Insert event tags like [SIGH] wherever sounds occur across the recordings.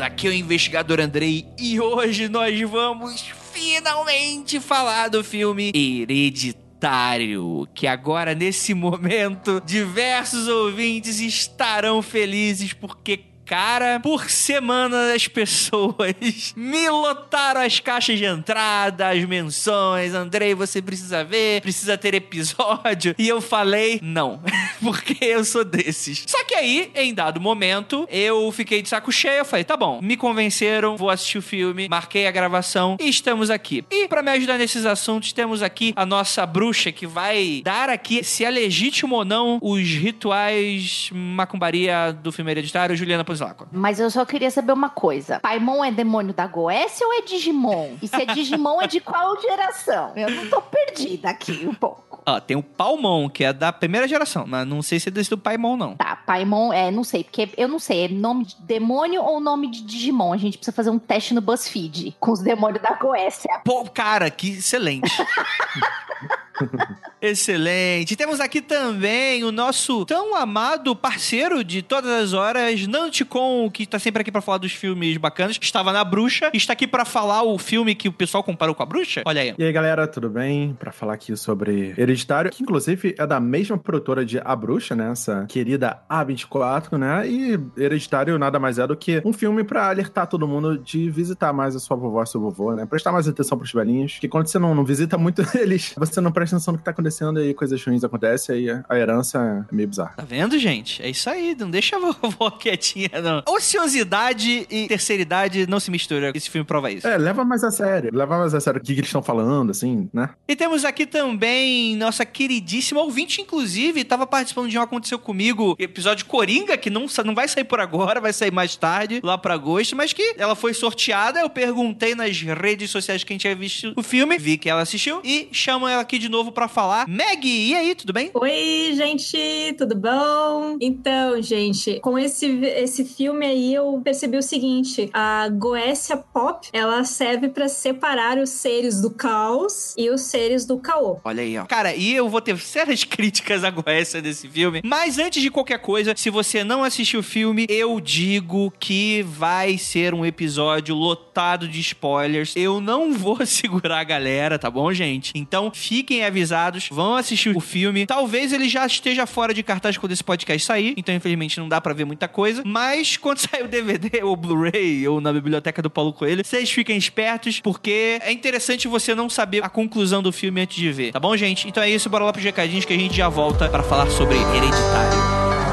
Aqui é o investigador Andrei e hoje nós vamos finalmente falar do filme Hereditário. Que agora, nesse momento, diversos ouvintes estarão felizes porque. Cara, por semana as pessoas [LAUGHS] me lotaram as caixas de entrada, as menções. Andrei, você precisa ver, precisa ter episódio. E eu falei, não, [LAUGHS] porque eu sou desses. Só que aí, em dado momento, eu fiquei de saco cheio. Eu falei, tá bom, me convenceram, vou assistir o filme, marquei a gravação e estamos aqui. E pra me ajudar nesses assuntos, temos aqui a nossa bruxa que vai dar aqui, se é legítimo ou não, os rituais macumbaria do filme hereditário, Juliana Mas eu só queria saber uma coisa. Paimon é demônio da Goécia ou é Digimon? E se é Digimon, é de qual geração? Eu não tô perdida aqui um pouco. Ó, tem o Palmon, que é da primeira geração, mas não sei se é desse do Paimon, não. Tá, Paimon, é, não sei, porque eu não sei, é nome de demônio ou nome de Digimon? A gente precisa fazer um teste no BuzzFeed com os demônios da Goécia. Pô, cara, que excelente. [LAUGHS] Excelente. Temos aqui também o nosso tão amado parceiro de todas as horas, Nanticon, que tá sempre aqui pra falar dos filmes bacanas. Estava na Bruxa, está aqui pra falar o filme que o pessoal comparou com a Bruxa. Olha aí. E aí, galera, tudo bem? Pra falar aqui sobre Hereditário, que inclusive é da mesma produtora de A Bruxa, né? Essa querida A24, né? E Hereditário nada mais é do que um filme pra alertar todo mundo de visitar mais a sua vovó e seu vovô, né? Prestar mais atenção pros velhinhos, que quando você não, não visita muito [LAUGHS] eles, você não presta atenção no que tá acontecendo e coisas ruins acontecem, aí a herança é meio bizarra. Tá vendo, gente? É isso aí. Não deixa a vovó [LAUGHS] quietinha, não. Ociosidade e terceira idade não se misturam. Esse filme prova isso. É, leva mais a sério. Leva mais a sério o que, que eles estão falando, assim, né? E temos aqui também nossa queridíssima ouvinte, inclusive, estava participando de um Aconteceu Comigo, episódio Coringa, que não, não vai sair por agora, vai sair mais tarde, lá pra agosto, mas que ela foi sorteada. Eu perguntei nas redes sociais quem tinha visto o filme, vi que ela assistiu e chamo ela aqui de novo pra falar. Meg, e aí, tudo bem? Oi, gente, tudo bom? Então, gente, com esse, esse filme aí eu percebi o seguinte: a Goécia Pop ela serve pra separar os seres do caos e os seres do caô. Olha aí, ó. Cara, e eu vou ter sérias [LAUGHS] críticas à Goécia desse filme. Mas antes de qualquer coisa, se você não assistiu o filme, eu digo que vai ser um episódio lotado de spoilers. Eu não vou [LAUGHS] segurar a galera, tá bom, gente? Então fiquem avisados, vão assistir o filme. Talvez ele já esteja fora de cartaz quando esse podcast sair, então infelizmente não dá pra ver muita coisa. Mas [LAUGHS] quando sair o DVD ou Blu-ray ou na biblioteca do Paulo Coelho, vocês fiquem espertos, porque é interessante você não saber a conclusão do filme antes de ver, tá bom, gente? Então é isso, bora lá pros recadinhos que a gente já volta pra falar sobre Hereditário.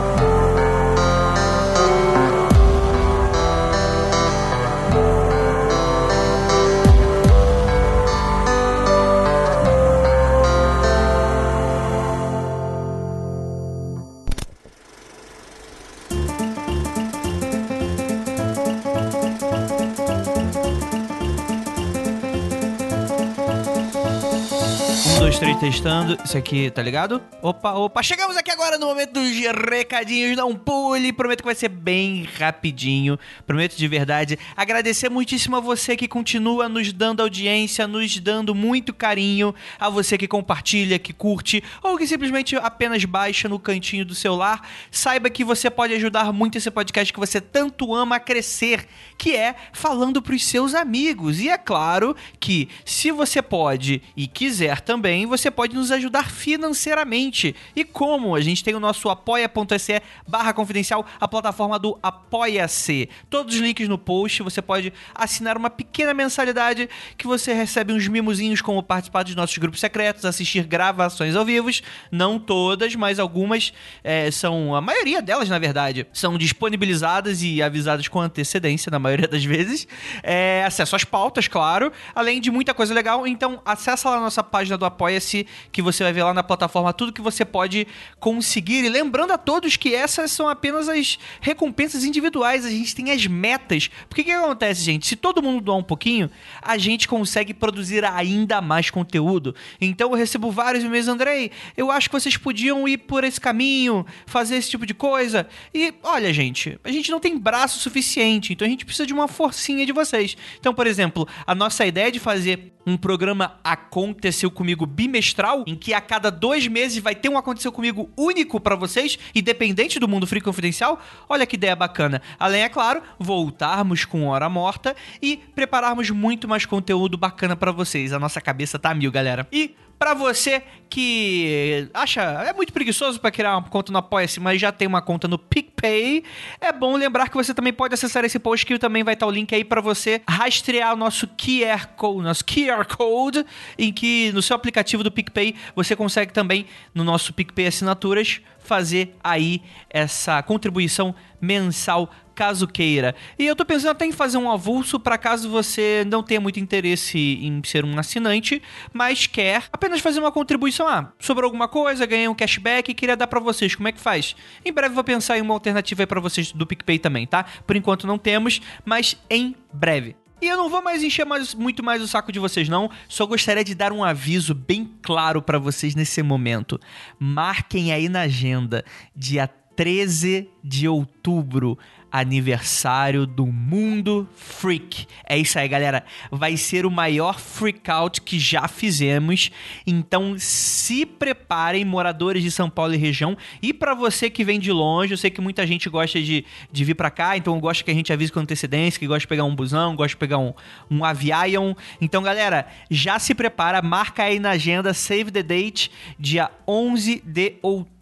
Testando. Isso aqui, tá ligado? Opa, opa. Chegamos aqui agora no momento dos recadinhos. Não pule. Prometo que vai ser bem rapidinho. Prometo de verdade. Agradecer muitíssimo a você que continua nos dando audiência, nos dando muito carinho. A você que compartilha, que curte, ou que simplesmente apenas baixa no cantinho do celular. Saiba que você pode ajudar muito esse podcast que você tanto ama a crescer, que é falando pros seus amigos. E é claro que, se você pode e quiser também você pode nos ajudar financeiramente. E como? A gente tem o nosso apoia.se barra confidencial, a plataforma do Apoia-se. Todos os links no post, você pode assinar uma pequena mensalidade que você recebe uns mimozinhos como participar dos nossos grupos secretos, assistir gravações ao vivo. Não todas, mas algumas é, são, a maioria delas, na verdade, são disponibilizadas e avisadas com antecedência, na maioria das vezes. É, acesso às pautas, claro, além de muita coisa legal. Então, acessa lá a nossa página do Apoia-se, que você vai ver lá na plataforma tudo que você pode conseguir. E lembrando a todos que essas são apenas as recompensas individuais, a gente tem as metas. Porque o que acontece, gente? Se todo mundo doar um pouquinho, a gente consegue produzir ainda mais conteúdo. Então eu recebo vários e-mails, Andrei, eu acho que vocês podiam ir por esse caminho, fazer esse tipo de coisa. E olha, gente, a gente não tem braço suficiente, então a gente precisa de uma forcinha de vocês. Então, por exemplo, a nossa ideia de fazer um programa Aconteceu Comigo bimestral, em que a cada dois meses vai ter um Aconteceu Comigo único para vocês, independente do Mundo Free Confidencial. Olha que ideia bacana. Além, é claro, voltarmos com Hora Morta e prepararmos muito mais conteúdo bacana para vocês. A nossa cabeça tá mil, galera. E Pra você que acha é muito preguiçoso para criar uma conta no Apoia-se, mas já tem uma conta no PicPay, é bom lembrar que você também pode acessar esse post que também vai estar o link aí para você rastrear o nosso QR Code, nosso QR Code, em que no seu aplicativo do PicPay você consegue também no nosso PicPay Assinaturas fazer aí essa contribuição mensal caso queira. E eu tô pensando até em fazer um avulso para caso você não tenha muito interesse em ser um assinante, mas quer apenas fazer uma contribuição. Ah, sobrou alguma coisa, ganhei um cashback e queria dar para vocês. Como é que faz? Em breve vou pensar em uma alternativa aí para vocês do PicPay também, tá? Por enquanto não temos, mas em breve. E eu não vou mais encher mais, muito mais o saco de vocês, não. Só gostaria de dar um aviso bem claro para vocês nesse momento. Marquem aí na agenda, dia 13 de outubro, aniversário do Mundo Freak. É isso aí, galera. Vai ser o maior freak out que já fizemos. Então se preparem, moradores de São Paulo e região. E para você que vem de longe, eu sei que muita gente gosta de, de vir para cá, então gosta que a gente avise com antecedência, que gosta de pegar um busão, gosta de pegar um, um avião. Então, galera, já se prepara, marca aí na agenda, save the date, dia 11 de outubro.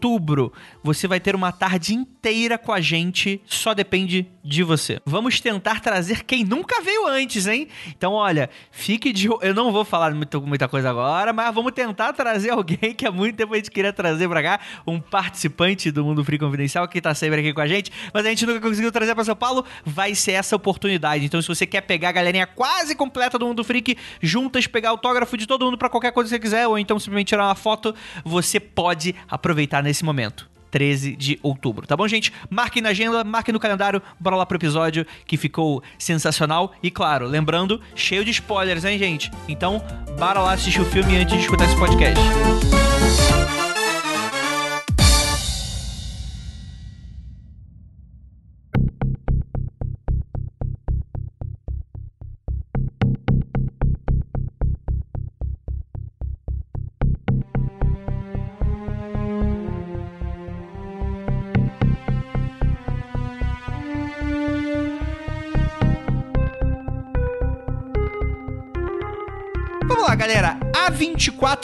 Você vai ter uma tarde inteira com a gente, só depende depende de você. Vamos tentar trazer quem nunca veio antes, hein? Então, olha, fique de. Eu não vou falar muito, muita coisa agora, mas vamos tentar trazer [LAUGHS] alguém que há muito tempo a gente queria trazer pra cá, um participante do Mundo Free Confidencial que tá sempre aqui com a gente, mas a gente nunca conseguiu trazer pra São Paulo. Vai ser essa oportunidade. Então, se você quer pegar a galerinha quase completa do Mundo Freak, juntas, pegar autógrafo de todo mundo para qualquer coisa que você quiser, ou então simplesmente tirar uma foto, você pode aproveitar nesse momento. 13 de outubro, tá bom, gente? Marquem na agenda, marquem no calendário, bora lá pro episódio que ficou sensacional. E claro, lembrando, cheio de spoilers, hein, gente? Então, bora lá assistir o filme antes de escutar esse podcast. Música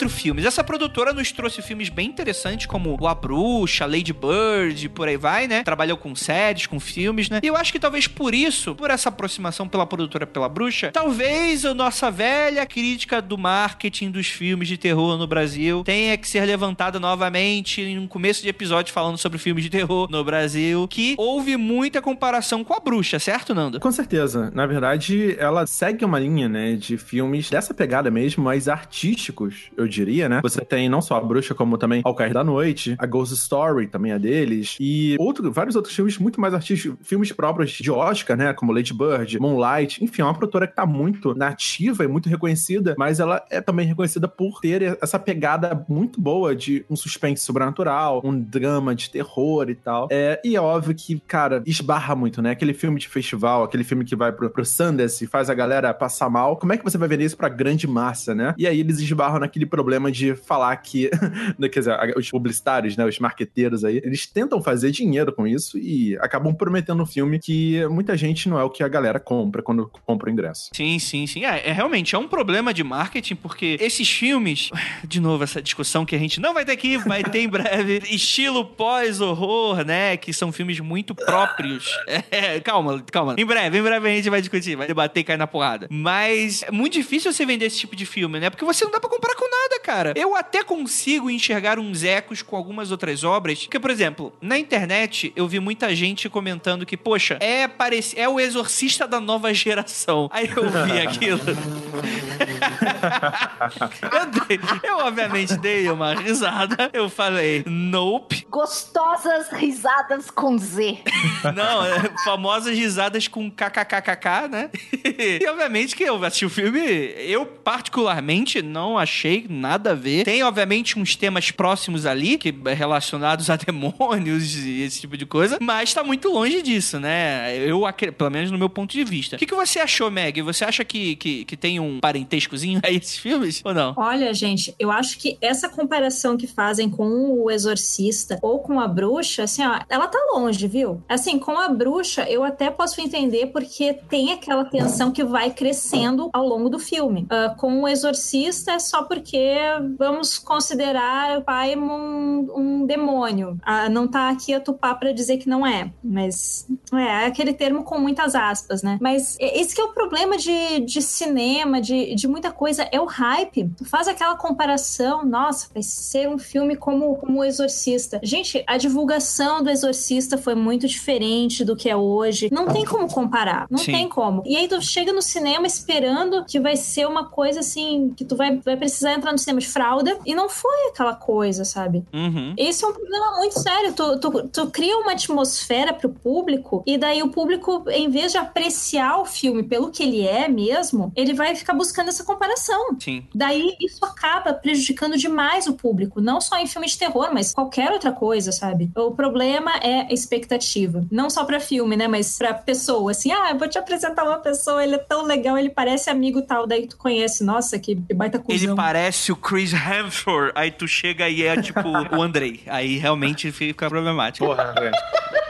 24 filmes. Essa produtora nos trouxe filmes bem interessantes, como O A Bruxa, Lady Bird, por aí vai, né? Trabalhou com séries, com filmes, né? E eu acho que talvez por isso, por essa aproximação pela produtora pela bruxa, talvez a nossa velha crítica do marketing dos filmes de terror no Brasil tenha que ser levantada novamente em um começo de episódio falando sobre filmes de terror no Brasil, que houve muita comparação com a bruxa, certo, Nando? Com certeza. Na verdade, ela segue uma linha, né, de filmes dessa pegada mesmo, mais artísticos, eu diria, né? Você tem não só a Bruxa, como também Ao Cair da Noite, a Ghost Story também é deles, e outro, vários outros filmes muito mais artísticos, filmes próprios de Oscar, né? Como Lady Bird, Moonlight, enfim, é uma produtora que tá muito nativa e muito reconhecida, mas ela é também reconhecida por ter essa pegada muito boa de um suspense sobrenatural, um drama de terror e tal. É, e é óbvio que, cara, esbarra muito, né? Aquele filme de festival, aquele filme que vai pro, pro Sundance e faz a galera passar mal. Como é que você vai vender isso pra grande farsa, né? E aí eles esbarram naquele problema de falar que, [LAUGHS] né, quer dizer, os publicitários, né, os marqueteiros aí, eles tentam fazer dinheiro com isso e acabam prometendo um filme que muita gente não é o que a galera compra quando compra o ingresso. Sim, sim, sim. É, é realmente é um problema de marketing, porque esses filmes, [SIGHS] de novo, essa discussão que a gente não vai ter aqui, vai ter em [LAUGHS] breve, estilo pós-horror, né? Que são filmes muito próprios. [LAUGHS] É, calma, calma. Em breve, em breve a gente vai discutir, vai debater e cair na porrada. Mas é muito difícil você vender esse tipo de filme, né? Porque você não dá pra comparar com nada, cara. Eu até consigo enxergar uns ecos com algumas outras obras. Porque, por exemplo, na internet eu vi muita gente comentando que, poxa, é, parec... é o exorcista da nova geração. Aí eu vi [LAUGHS] aquilo. [LAUGHS] eu, dei, eu, obviamente, dei uma risada. Eu falei, nope. Gostosas risadas com Z. Não, é, famosas risadas com kkkk, né? [LAUGHS] e obviamente que eu assisti o filme, eu particularmente não achei nada a ver. Tem, obviamente, uns temas próximos ali, que relacionados a [LAUGHS] demônios e esse tipo de coisa, mas tá muito longe disso, né? Eu, pelo menos no meu ponto de vista. O que, que você achou, Meg? Você acha que, que, que tem um parentescozinho a esses filmes ou não? Olha, gente, eu acho que essa comparação que fazem com o Exorcista ou com a Bruxa, assim, ó, ela tá longe, viu? Assim, com a Bruxa, eu até posso entender porque tem aquela tensão que vai crescendo ao longo do filme. Uh, com o Exorcista é só porque vamos considerar o pai um, um demônio. Uh, não tá aqui a tupar para dizer que não é, mas é, é aquele termo com muitas aspas, né? Mas esse que é o problema de, de cinema, de, de muita coisa, é o hype. Tu faz aquela comparação, nossa, vai ser um filme como, como o Exorcista. Gente, a divulgação do Exorcista foi muito diferente do que é hoje. Não tem como comparar. Não Sim. tem como. E aí tu chega no cinema esperando que vai ser uma coisa assim, que tu vai, vai precisar entrar no cinema de fralda. E não foi aquela coisa, sabe? Uhum. Esse é um problema muito sério. Tu, tu, tu cria uma atmosfera pro público, e daí o público, em vez de apreciar o filme pelo que ele é mesmo, ele vai ficar buscando essa comparação. Sim. Daí isso acaba prejudicando demais o público, não só em filme de terror, mas qualquer outra coisa, sabe? O problema é a expectativa. Não só para filme, né? Mas pra pessoa. Assim, ah, eu vou te apresentar uma pessoa, ele é tão legal, ele parece amigo tal, daí tu conhece. Nossa, que baita coisa. Ele parece o Chris Hemsworth, aí tu chega e é tipo o Andrei. Aí realmente fica problemático. Porra, André.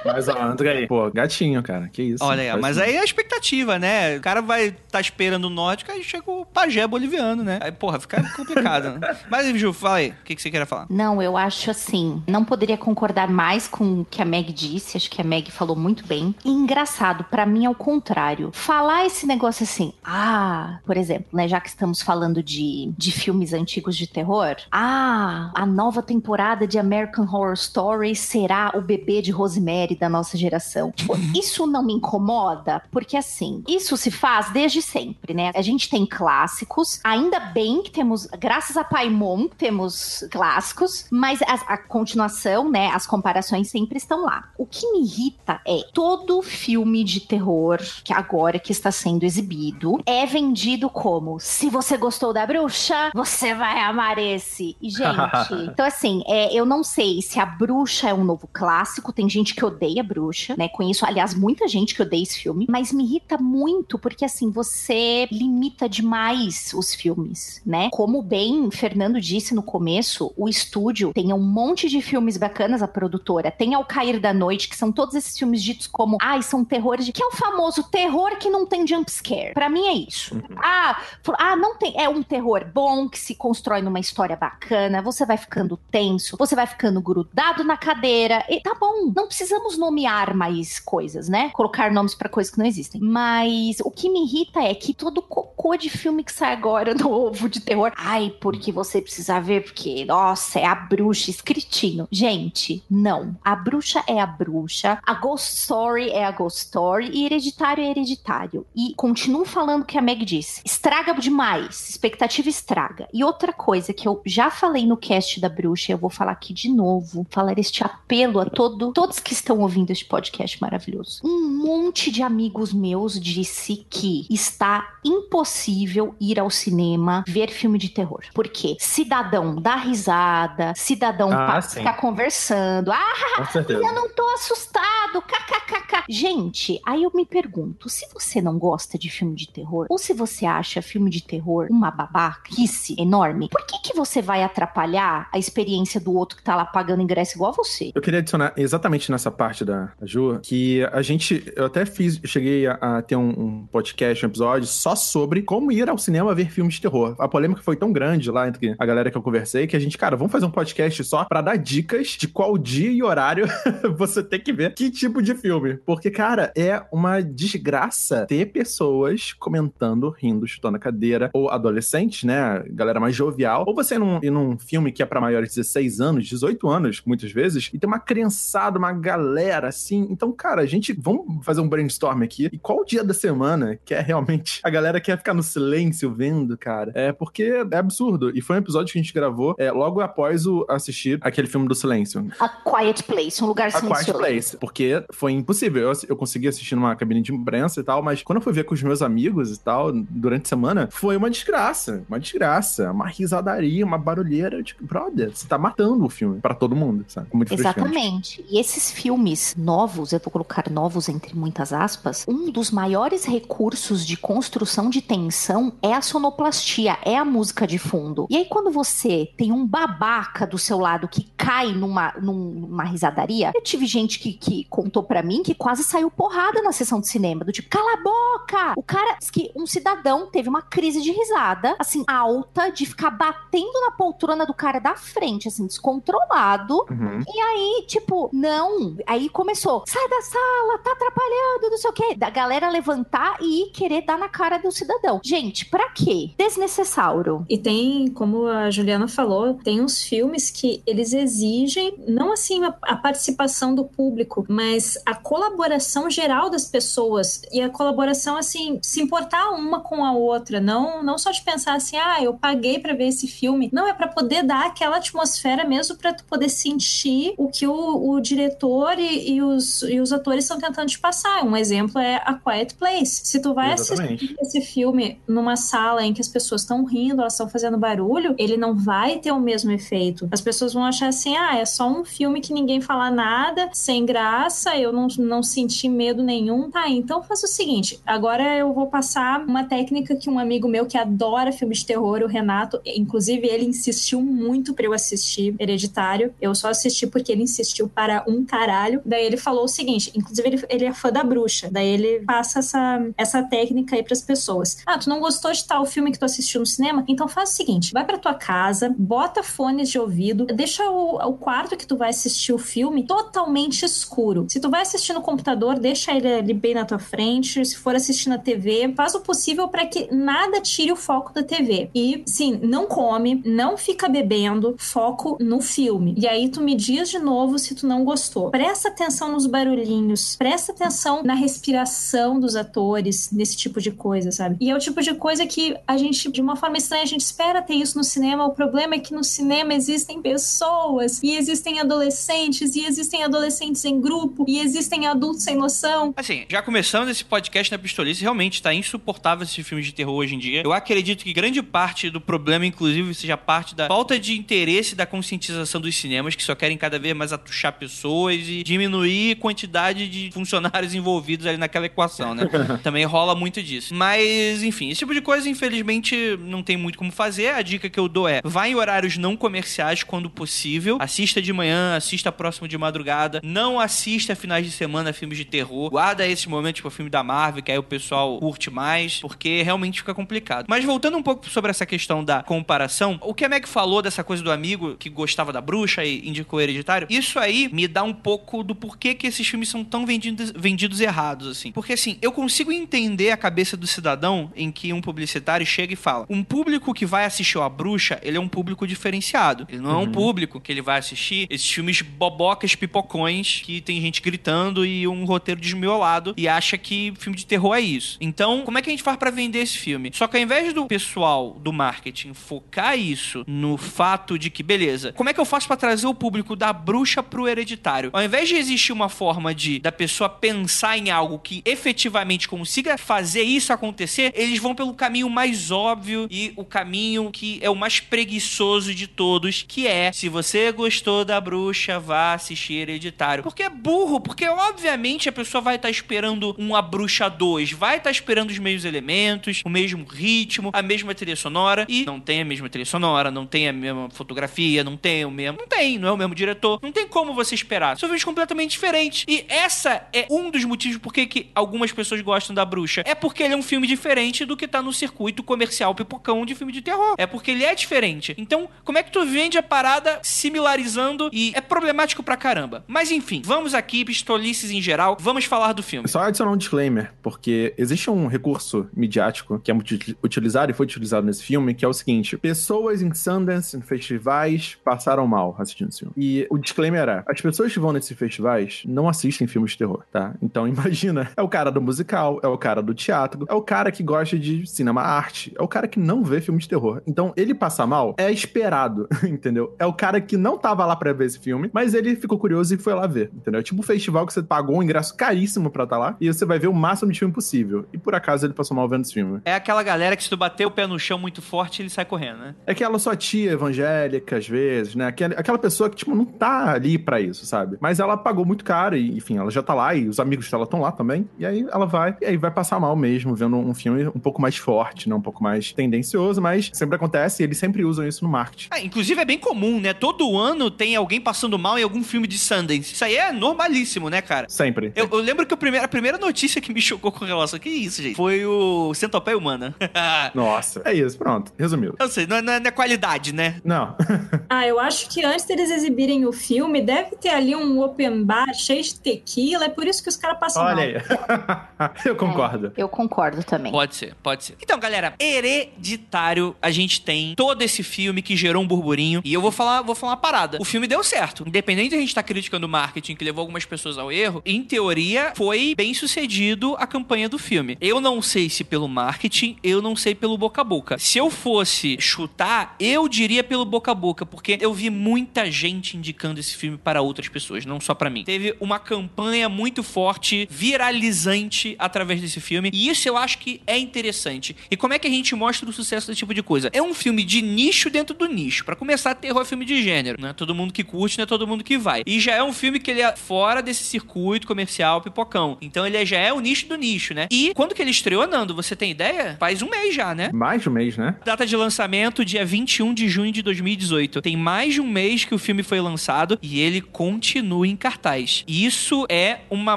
Mas ó, Andrei, pô, gatinho, cara. Que isso. Olha aí, mas aí é a expectativa, né? O cara vai estar tá esperando o nórdico, aí chega o pajé boliviano, né? Aí, porra, fica complicado. né? [LAUGHS] Mas, Ju, fala aí. O que, que você queria falar? Não, eu acho assim. Não poderia concordar mais com o que a Meg disse. Acho que a Meg falou muito bem. E engraçado, para mim é o contrário. Falar esse negócio assim, ah, por exemplo, né? Já que estamos falando de, de filmes antigos de terror, ah, a nova temporada de American Horror Story será o bebê de Rosemary da nossa geração. Tipo, isso não me incomoda, porque assim, isso se faz desde sempre, né? A gente tem clássicos, ainda bem que temos, graças a Paimon, temos clássicos, mas a, a continuação, né? As comparações sempre estão lá. O que me irrita é todo filme de terror que agora que está sendo exibido é vendido como se você gostou da bruxa, você vai amar esse. E, gente, [LAUGHS] então assim, é, eu não sei se a bruxa é um novo clássico, tem gente que odeia a bruxa, né? Conheço, aliás, muita gente que odeia esse filme, mas me irrita muito porque assim, você limita demais os filmes, né? Como bem Fernando disse no começo, o estúdio tem um monte de filmes bacanas, a produtora. Tem Ao Cair da Noite, que são todos esses filmes ditos como, ai, são terrores, de... que é o famoso terror que não tem jump scare. Pra mim é isso. Uhum. Ah, ah, não tem, é um terror bom que se constrói numa história bacana, você vai ficando tenso, você vai ficando grudado na cadeira, e tá bom, não precisamos nomear mais coisas, né? Colocar nomes para coisas que não existem. Mas o que me irrita é que todo cocô de filme que sai agora [LAUGHS] novo de terror, ai, porque você precisa ver, porque, nossa, é a bruxa escritinho. Gente, não. A bruxa é a bruxa, a Ghost Story é a Ghost Story e Hereditário é Hereditário. E continuo falando o que a Meg disse. Estraga demais, expectativa estraga. E outra coisa que eu já falei no cast da bruxa, eu vou falar aqui de novo, falar este apelo a todo, todos que estão ouvindo este podcast maravilhoso. Um monte de amigos meus disse que está impossível ir ao cinema ver filme de terror. Porque cidadão dá risada, cidadão ah, fica conversando. Ah, eu não tô assustado kkkk. Gente, aí eu me pergunto, se você não gosta de filme de terror, ou se você acha filme de terror uma babaquice enorme, por que que você vai atrapalhar a experiência do outro que tá lá pagando ingresso igual a você? Eu queria adicionar exatamente nessa parte da Ju, que a gente, eu até fiz, cheguei a, a ter um, um, podcast, um episódio só sobre como ir ao cinema ver filmes de terror. A polêmica foi tão grande lá entre a galera que eu conversei que a gente, cara, vamos fazer um podcast só para dar dicas de qual dia e horário [LAUGHS] você tem que ver que tipo de filme. Porque, cara, é uma desgraça ter pessoas comentando, rindo, chutando a cadeira, ou adolescentes, né? Galera mais jovial. Ou você ir num, ir num filme que é para maiores de 16 anos, 18 anos, muitas vezes, e tem uma criançada, uma galera assim. Então, cara, a gente, vamos fazer um brainstorm aqui. E qual dia da semana que é realmente a galera quer ficar no silêncio vendo, cara? É porque é absurdo. E foi um episódio que a gente gravou é, logo após o assistir aquele filme do silêncio. A Quiet Place, um lugar silencioso. A Quiet Place, porque foi impossível. Eu, eu consegui assistir numa cabine de imprensa e tal, mas quando eu fui ver com os meus amigos e tal, durante a semana, foi uma desgraça. Uma desgraça. Uma risadaria, uma barulheira. Tipo, brother, você tá matando o filme para todo mundo, sabe? Muito Exatamente. E esses filmes novos, eu vou colocar novos entre muitas aspas, um dos maiores recursos de construção de tensão é a sonoplastia, é a música de fundo. E aí, quando você tem um babaca do seu lado que cai numa, numa risadaria, eu tive gente que, que contou para mim que quase saiu porrada na sessão de cinema, do tipo, cala a boca! O cara, que um cidadão teve uma crise de risada, assim, alta, de ficar batendo na poltrona do cara da frente, assim, descontrolado. Uhum. E aí, tipo, não. Aí começou, sai da sala, tá atrapalhando, não sei o quê. Da galera levantar e querer dar na cara do cidadão. Gente, pra quê? Desnecessário. E tem, como a Juliana falou, tem uns filmes que eles exigem, não assim a, a participação do público, mas a colaboração geral das pessoas. E a colaboração, assim, se importar uma com a outra. Não, não só de pensar assim, ah, eu paguei para ver esse filme. Não, é para poder dar aquela atmosfera mesmo para tu poder sentir o que o, o diretor e, e, os, e os atores estão tentando te passar. Um exemplo é A Quiet Place. Se tu vai Exatamente. assistir esse filme numa sala em que as pessoas estão rindo, elas estão fazendo barulho, ele não vai ter o mesmo efeito. As pessoas vão achar assim, ah, é só um filme que ninguém fala nada, sem graça, eu não, não senti medo nenhum. Tá, então faça o seguinte, agora eu vou passar uma técnica que um amigo meu que adora filmes de terror, o Renato, inclusive ele insistiu muito para eu assistir Hereditário. Eu só assisti porque ele insistiu para um caralho. Daí ele falou o seguinte, inclusive ele, ele é fã da bruxa. Daí ele passa essa, essa técnica aí pras pessoas. Ah, tu não gostou de tal filme que tu assistiu no cinema? Então faz o seguinte, vai pra tua casa, bota fones de ouvido, deixa o, o quarto que tu vai assistir o filme totalmente escuro. Se tu vai assistir no computador, deixa ele ali bem na tua frente. Se for assistir na TV, faz o possível para que nada tire o foco da TV. E, sim, não come, não fica bebendo, foco no filme. E aí tu me diz de novo se tu não gostou. Presta atenção nos barulhinhos, presta atenção na respiração dos atores, nesse tipo de coisa, sabe? E é o tipo de coisa que a gente, de uma forma estranha, a gente espera ter isso no cinema. O problema é que no cinema existem pessoas, e existem adolescentes, e existem adolescentes em grupo, e existem adultos sem noção. Assim, já começando esse podcast na Pistolice, realmente tá insuportável esse filme de terror hoje em dia. Eu acredito que grande parte do problema, inclusive, seja parte da falta de interesse da conscientização dos cinemas, que só querem cada vez mais atuchar pessoas e diminuir a quantidade de funcionários envolvidos ali naquela equação, né? [LAUGHS] Também rola muito disso. Mas, enfim, esse tipo de coisa, infelizmente, não tem muito como fazer. A dica que eu dou é: vá em horários não comerciais quando possível. Assista de manhã, assista próximo de madrugada. Não assista finais de semana filmes de terror. Guarda esse momento, tipo, filme da Marvel, que aí o pessoal curte mais, porque realmente fica complicado. Mas voltando um pouco sobre essa questão da comparação, o que a Meg falou dessa coisa do amigo que gostava da bruxa e indicou o hereditário, isso aí me dá um pouco do porquê que esses filmes são tão vendidos, vendidos errados, assim. Porque, assim, eu consigo entender a cabeça do cidadão em que um publicitário chega e fala: um público que vai assistir a bruxa, ele é um público diferenciado. Ele não uhum. é um uhum. público que ele vai assistir esses filmes bobocas, pipocões, que tem gente gritando e um roteiro desmiolado e acha que filme de terror é isso. Então, como é que a gente faz para vender esse filme? Só que ao invés do pessoal do marketing focar isso no fato de que, beleza, como é que eu faço para trazer o público da bruxa pro hereditário? Ao invés de existir uma forma de da pessoa pensar em algo que efetivamente consiga fazer isso acontecer, eles vão pelo caminho mais óbvio e o caminho que é o mais preguiçoso de todos, que é se você gostou da bruxa, vá assistir Hereditário. Porque é burro porque obviamente a pessoa vai estar tá esperando um A Bruxa 2, vai estar tá esperando os mesmos elementos, o mesmo ritmo, a mesma trilha sonora, e não tem a mesma trilha sonora, não tem a mesma fotografia, não tem o mesmo. Não tem, não é o mesmo diretor. Não tem como você esperar. São filmes completamente diferentes. E essa é um dos motivos por que, algumas pessoas gostam da bruxa. É porque ele é um filme diferente do que tá no circuito comercial pipocão de filme de terror. É porque ele é diferente. Então, como é que tu vende a parada similarizando e é problemático pra caramba. Mas enfim, vamos aqui, pistolices em geral, vamos falar do filme. Só adicionar um disclaimer, porque existe um recurso midiático que é muito utilizado e foi utilizado nesse filme, que é o seguinte: pessoas em Sundance, em festivais, passaram mal assistindo esse filme. E o disclaimer é: as pessoas que vão nesses festivais não assistem filmes de terror, tá? Então [LAUGHS] imagina, é o cara do musical, é o cara do teatro, é o cara que gosta de cinema arte, é o cara que não vê filme de terror. Então ele passar mal é esperado, [LAUGHS] entendeu? É o cara que não tava lá pra ver esse filme, mas ele ficou curioso e foi lá ver, entendeu? É tipo um festival que você pagou um ingresso caríssimo pra estar tá lá e você vai ver o máximo de filme possível. E por acaso ele passou mal vendo esse filme. É aquela galera que se tu bater o pé no chão muito forte, ele sai correndo, né? É aquela sua tia evangélica, às vezes, né? Aquela, aquela pessoa que, tipo, não tá ali pra isso, sabe? Mas ela pagou muito caro e, enfim, ela já tá lá e os amigos dela estão lá também. E aí ela vai, e aí vai passar mal mesmo, vendo um filme um pouco mais forte, né? Um pouco mais tendencioso, mas sempre acontece e eles sempre usam isso no marketing. Ah, inclusive é bem comum, né? Todo ano tem alguém passando mal em algum filme de Sundance. Isso aí é normalíssimo, né, cara? Sempre. Eu, eu lembro que a primeira, a primeira notícia que me chocou com relação. Que isso, gente? Foi o Centopeia Humana. [LAUGHS] Nossa. É isso, pronto. Resumiu. Eu sei, não é, não é qualidade, né? Não. [LAUGHS] ah, eu acho que antes deles exibirem o filme, deve ter ali um open bar cheio de tequila. É por isso que os caras passam Olha mal. aí. [LAUGHS] eu concordo. É, eu concordo também. Pode ser, pode ser. Então, galera, hereditário, a gente tem todo esse filme que gerou um burburinho. E eu vou falar, vou falar uma parada. O filme deu certo. Independente de a gente estar tá criticando o marketing que levou algumas pessoas ao erro, em teoria, foi bem sucedido a campanha do filme. Eu não sei se pelo marketing, eu não sei pelo boca a boca. Se eu fosse chutar, eu diria pelo boca a boca, porque eu vi muita gente indicando esse filme para outras pessoas, não só para mim. Teve uma campanha muito forte, viralizante através desse filme, e isso eu acho que é interessante. E como é que a gente mostra o sucesso desse tipo de coisa? É um filme de nicho dentro do nicho. Para começar, terror é filme de gênero, não é todo mundo que curte, não é todo mundo que vai. E já é um filme que ele é fora desse circuito comercial pipocão. Então ele já é o nicho do nicho, né? E quando que ele estreou, Nando, você tem ideia? Faz um mês já, né? Mais de um mês, né? Data de lançamento, dia 21 de junho de 2018. Tem mais de um mês que o filme foi lançado e ele continua em cartaz. Isso é uma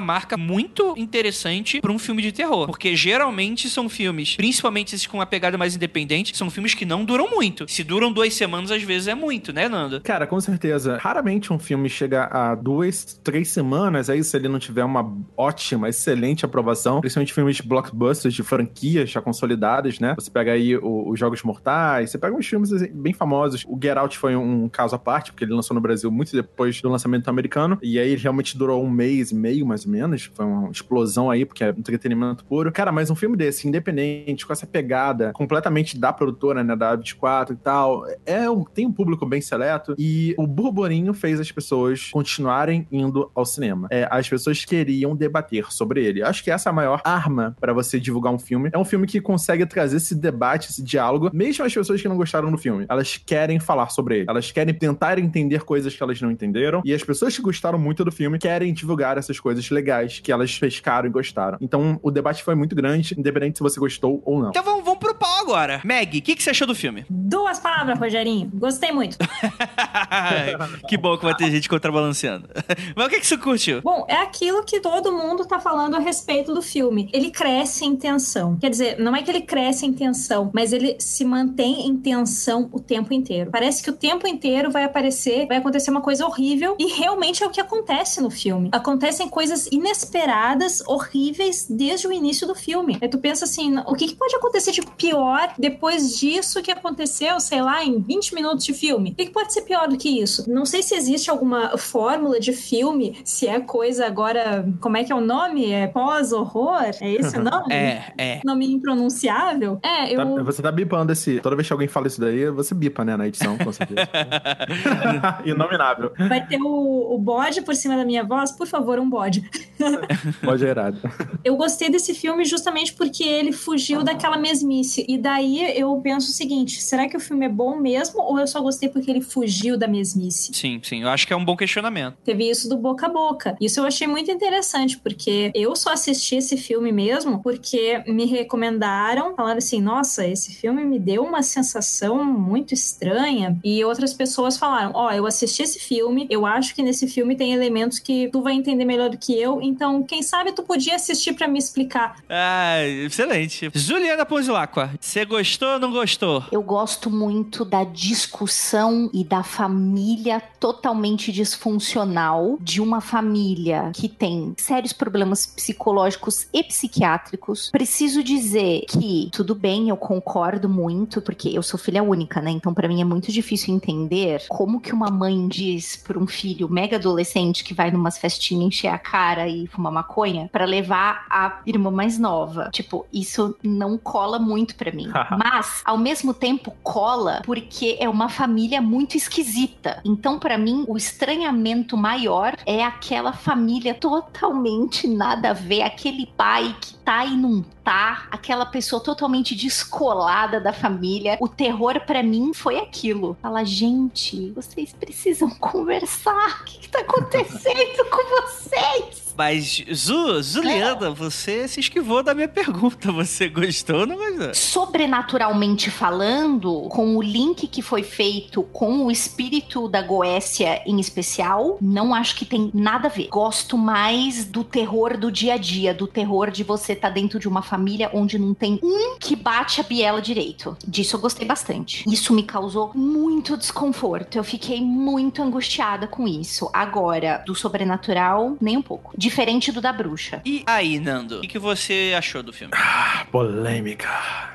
marca muito interessante para um filme de terror, porque geralmente são filmes, principalmente esses com uma pegada mais independente, são filmes que não duram muito. Se duram duas semanas, às vezes é muito, né, Nando? Cara, com certeza. Raramente um filme chega a duas, três semanas aí se ele não tiver uma ótima, excelente aprovação, principalmente filmes blockbusters de franquias já consolidadas, né? Você pega aí os Jogos Mortais, você pega uns filmes assim, bem famosos. O Get Out foi um, um caso à parte, porque ele lançou no Brasil muito depois do lançamento americano, e aí ele realmente durou um mês e meio, mais ou menos. Foi uma explosão aí, porque é entretenimento puro. Cara, mas um filme desse, independente, com essa pegada completamente da produtora, né, da 24 e tal, é um, tem um público bem seleto, e o burburinho fez as pessoas continuarem indo ao cinema. É, as pessoas queriam debater sobre ele. Acho que essa é a maior arma para você divulgar um filme. É um filme que consegue trazer esse debate, esse diálogo, mesmo as pessoas que não gostaram do filme. Elas querem falar sobre ele. Elas querem tentar entender coisas que elas não entenderam. E as pessoas que gostaram muito do filme querem divulgar essas coisas legais que elas pescaram e gostaram. Então, o debate foi muito grande, independente se você gostou ou não. Então vamos, vamos pro pau agora. Meg, o que, que você achou do filme? Duas palavras, Rogerinho. Gostei muito. [LAUGHS] que bom que vai ter gente contrabalanceando. [LAUGHS] Mas o que, que você curtiu? Bom, é aquilo que todo mundo tá falando a respeito do filme. Ele cresce em tensão. Quer dizer, não é que ele cresce em tensão, mas ele se mantém em tensão o tempo inteiro. Parece que o tempo inteiro vai aparecer, vai acontecer uma coisa horrível e realmente é o que acontece no filme. Acontecem coisas inesperadas, horríveis desde o início do filme. Aí tu pensa assim, o que, que pode acontecer de pior depois disso que aconteceu, sei lá, em 20 minutos de filme? O que, que pode ser pior do que isso? Não sei se existe alguma fórmula de filme, se é coisa agora, como é que é o nome? É pós-horror? É esse o [LAUGHS] nome? é, é. Nome impronunciável? É, eu... Tá, você tá bipando esse... Toda vez que alguém fala isso daí, você bipa, né, na edição, com certeza. [LAUGHS] [LAUGHS] Inominável. Vai ter o, o bode por cima da minha voz? Por favor, um bode. [LAUGHS] bode irado. Eu gostei desse filme justamente porque ele fugiu daquela mesmice. E daí eu penso o seguinte: será que o filme é bom mesmo ou eu só gostei porque ele fugiu da mesmice? Sim, sim. Eu acho que é um bom questionamento. Teve isso do boca a boca. Isso eu achei muito interessante, porque eu só assisti esse filme mesmo porque me recomendaram, falando assim: nossa, esse filme me deu uma sensação muito estranha. E outras pessoas falaram: ó, oh, eu assisti esse filme, eu acho que nesse filme tem elementos que tu vai entender melhor do que eu, então quem sabe tu podia assistir para me explicar. Ah, excelente. Juliana Ponzilacqua, você gostou ou não gostou? Eu gosto muito da discussão e da família totalmente disfuncional de uma família que tem sérios problemas psicológicos e psiquiátricos. Preciso dizer que tudo bem, eu concordo muito, porque eu sou filha única, né? Então para mim é muito difícil entender como que uma mãe diz para um filho mega adolescente que vai numas festinhas encher a cara e fumar maconha para levar a irmã mais nova. Tipo, isso não cola muito para mim. [LAUGHS] Mas, ao mesmo tempo, cola porque é uma família muito esquisita. Então, para mim, o estranhamento maior é aquela família totalmente nada a ver, aquele pai que tá e não tá, aquela pessoa totalmente descolada da família. O terror para mim foi aquilo. Fala, gente, vocês precisam [LAUGHS] conversar. O que, que tá acontecendo com vocês? Mas, Zu, Juliana, é. você se esquivou da minha pergunta. Você gostou ou não gostou? Sobrenaturalmente falando, com o link que foi feito com o espírito da Goécia em especial, não acho que tem nada a ver. Gosto mais do terror do dia a dia, do terror de você estar tá dentro de uma família onde não tem um que bate a biela direito. Disso eu gostei bastante. Isso me causou muito desconforto. Eu fiquei muito angustiada com isso. Agora, do sobrenatural, nem um pouco diferente do da bruxa. E aí, Nando, o que, que você achou do filme? Ah, polêmica.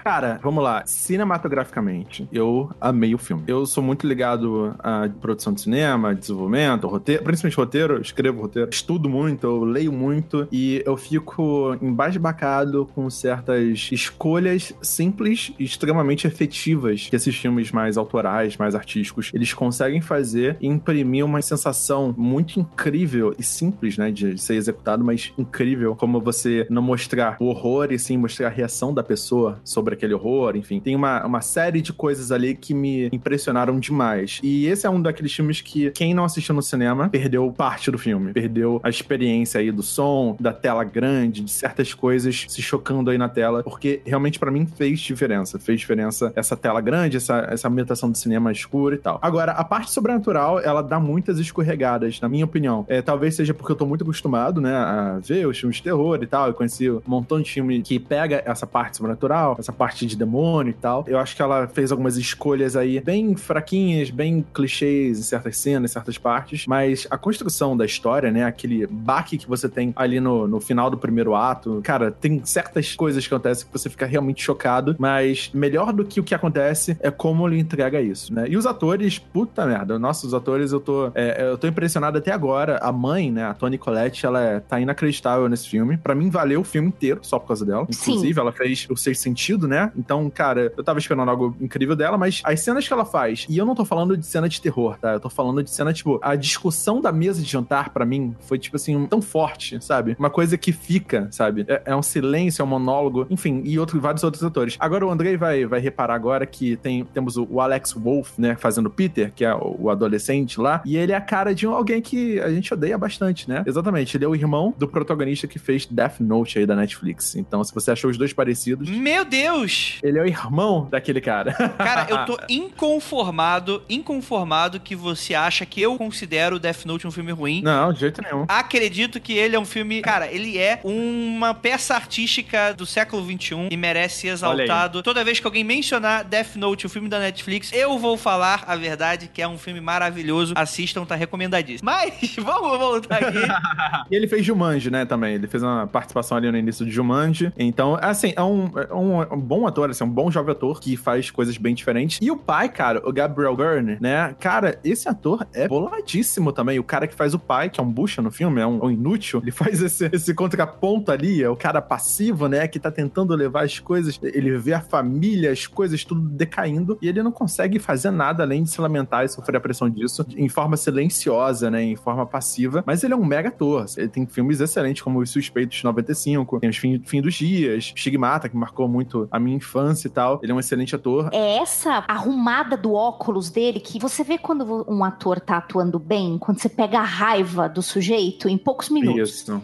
Cara, vamos lá. Cinematograficamente, eu amei o filme. Eu sou muito ligado à produção de cinema, desenvolvimento, roteiro, principalmente roteiro, escrevo roteiro, estudo muito, eu leio muito e eu fico embasbacado com certas escolhas simples e extremamente efetivas que esses filmes mais autorais, mais artísticos, eles conseguem fazer e imprimir uma sensação muito incrível e simples, né, de ser executado, mas incrível como você não mostrar o horror e sim mostrar a reação da pessoa sobre aquele horror, enfim. Tem uma, uma série de coisas ali que me impressionaram demais. E esse é um daqueles filmes que quem não assistiu no cinema perdeu parte do filme, perdeu a experiência aí do som, da tela grande, de certas coisas se chocando aí na tela, porque realmente para mim fez diferença. Fez diferença essa tela grande, essa, essa ambientação do cinema escuro e tal. Agora, a parte sobrenatural, ela dá muitas escorregadas, na minha opinião. É, talvez seja porque eu tô muito acostumado né, a ver os filmes de terror e tal. Eu conheci um montão de filme que pega essa parte sobrenatural, essa parte de demônio e tal. Eu acho que ela fez algumas escolhas aí bem fraquinhas, bem clichês em certas cenas, em certas partes, mas a construção da história, né, aquele baque que você tem ali no, no final do primeiro ato, cara, tem certas coisas que acontecem que você fica realmente chocado, mas melhor do que o que acontece é como ele entrega isso, né? E os atores, puta merda, nossos atores, eu tô, é, eu tô impressionado até agora. A mãe, né, a Toni Collette, ela é, tá inacreditável nesse filme. Para mim, valeu o filme inteiro só por causa dela. Inclusive, Sim. ela fez o sexto sentido, né? Então, cara, eu tava esperando algo incrível dela, mas as cenas que ela faz, e eu não tô falando de cena de terror, tá? Eu tô falando de cena, tipo, a discussão da mesa de jantar, para mim, foi, tipo assim, tão forte, sabe? Uma coisa que fica, sabe? É, é um silêncio, é um monólogo, enfim, e outro, vários outros atores. Agora, o Andrei vai, vai reparar agora que tem, temos o, o Alex Wolff, né, fazendo Peter, que é o, o adolescente lá, e ele é a cara de um, alguém que a gente odeia bastante, né? Exatamente ele é o irmão do protagonista que fez Death Note aí da Netflix. Então, se você achou os dois parecidos. Meu Deus! Ele é o irmão daquele cara. [LAUGHS] Cara, eu tô inconformado, inconformado que você acha que eu considero Death Note um filme ruim. Não, de jeito nenhum. Acredito que ele é um filme. Cara, ele é uma peça artística do século XXI e merece ser exaltado. Toda vez que alguém mencionar Death Note, o filme da Netflix, eu vou falar a verdade que é um filme maravilhoso. Assistam, tá recomendadíssimo. Mas [LAUGHS] vamos voltar aqui. [LAUGHS] ele fez Jumanji, né, também. Ele fez uma participação ali no início de Jumanji. Então, assim, é um, é um, é um bom ator, assim, um bom jovem ator que faz coisas bem diferentes. E o pai, cara, o Gabriel Byrne, né, cara, esse ator é boladíssimo também. O cara que faz o pai, que é um bucha no filme, é um, um inútil, ele [LAUGHS] faz esse, esse contraponto ali, é o cara passivo, né, moleque tá tentando levar as coisas, ele vê a família, as coisas tudo decaindo, e ele não consegue fazer nada além de se lamentar e sofrer a pressão disso em forma silenciosa, né? Em forma passiva. Mas ele é um mega ator. Ele tem filmes excelentes, como Os Suspeitos de 95, tem Os Fim, Fim dos Dias, Stigmata, que marcou muito a minha infância e tal. Ele é um excelente ator. É essa arrumada do óculos dele que você vê quando um ator tá atuando bem, quando você pega a raiva do sujeito em poucos minutos. Isso.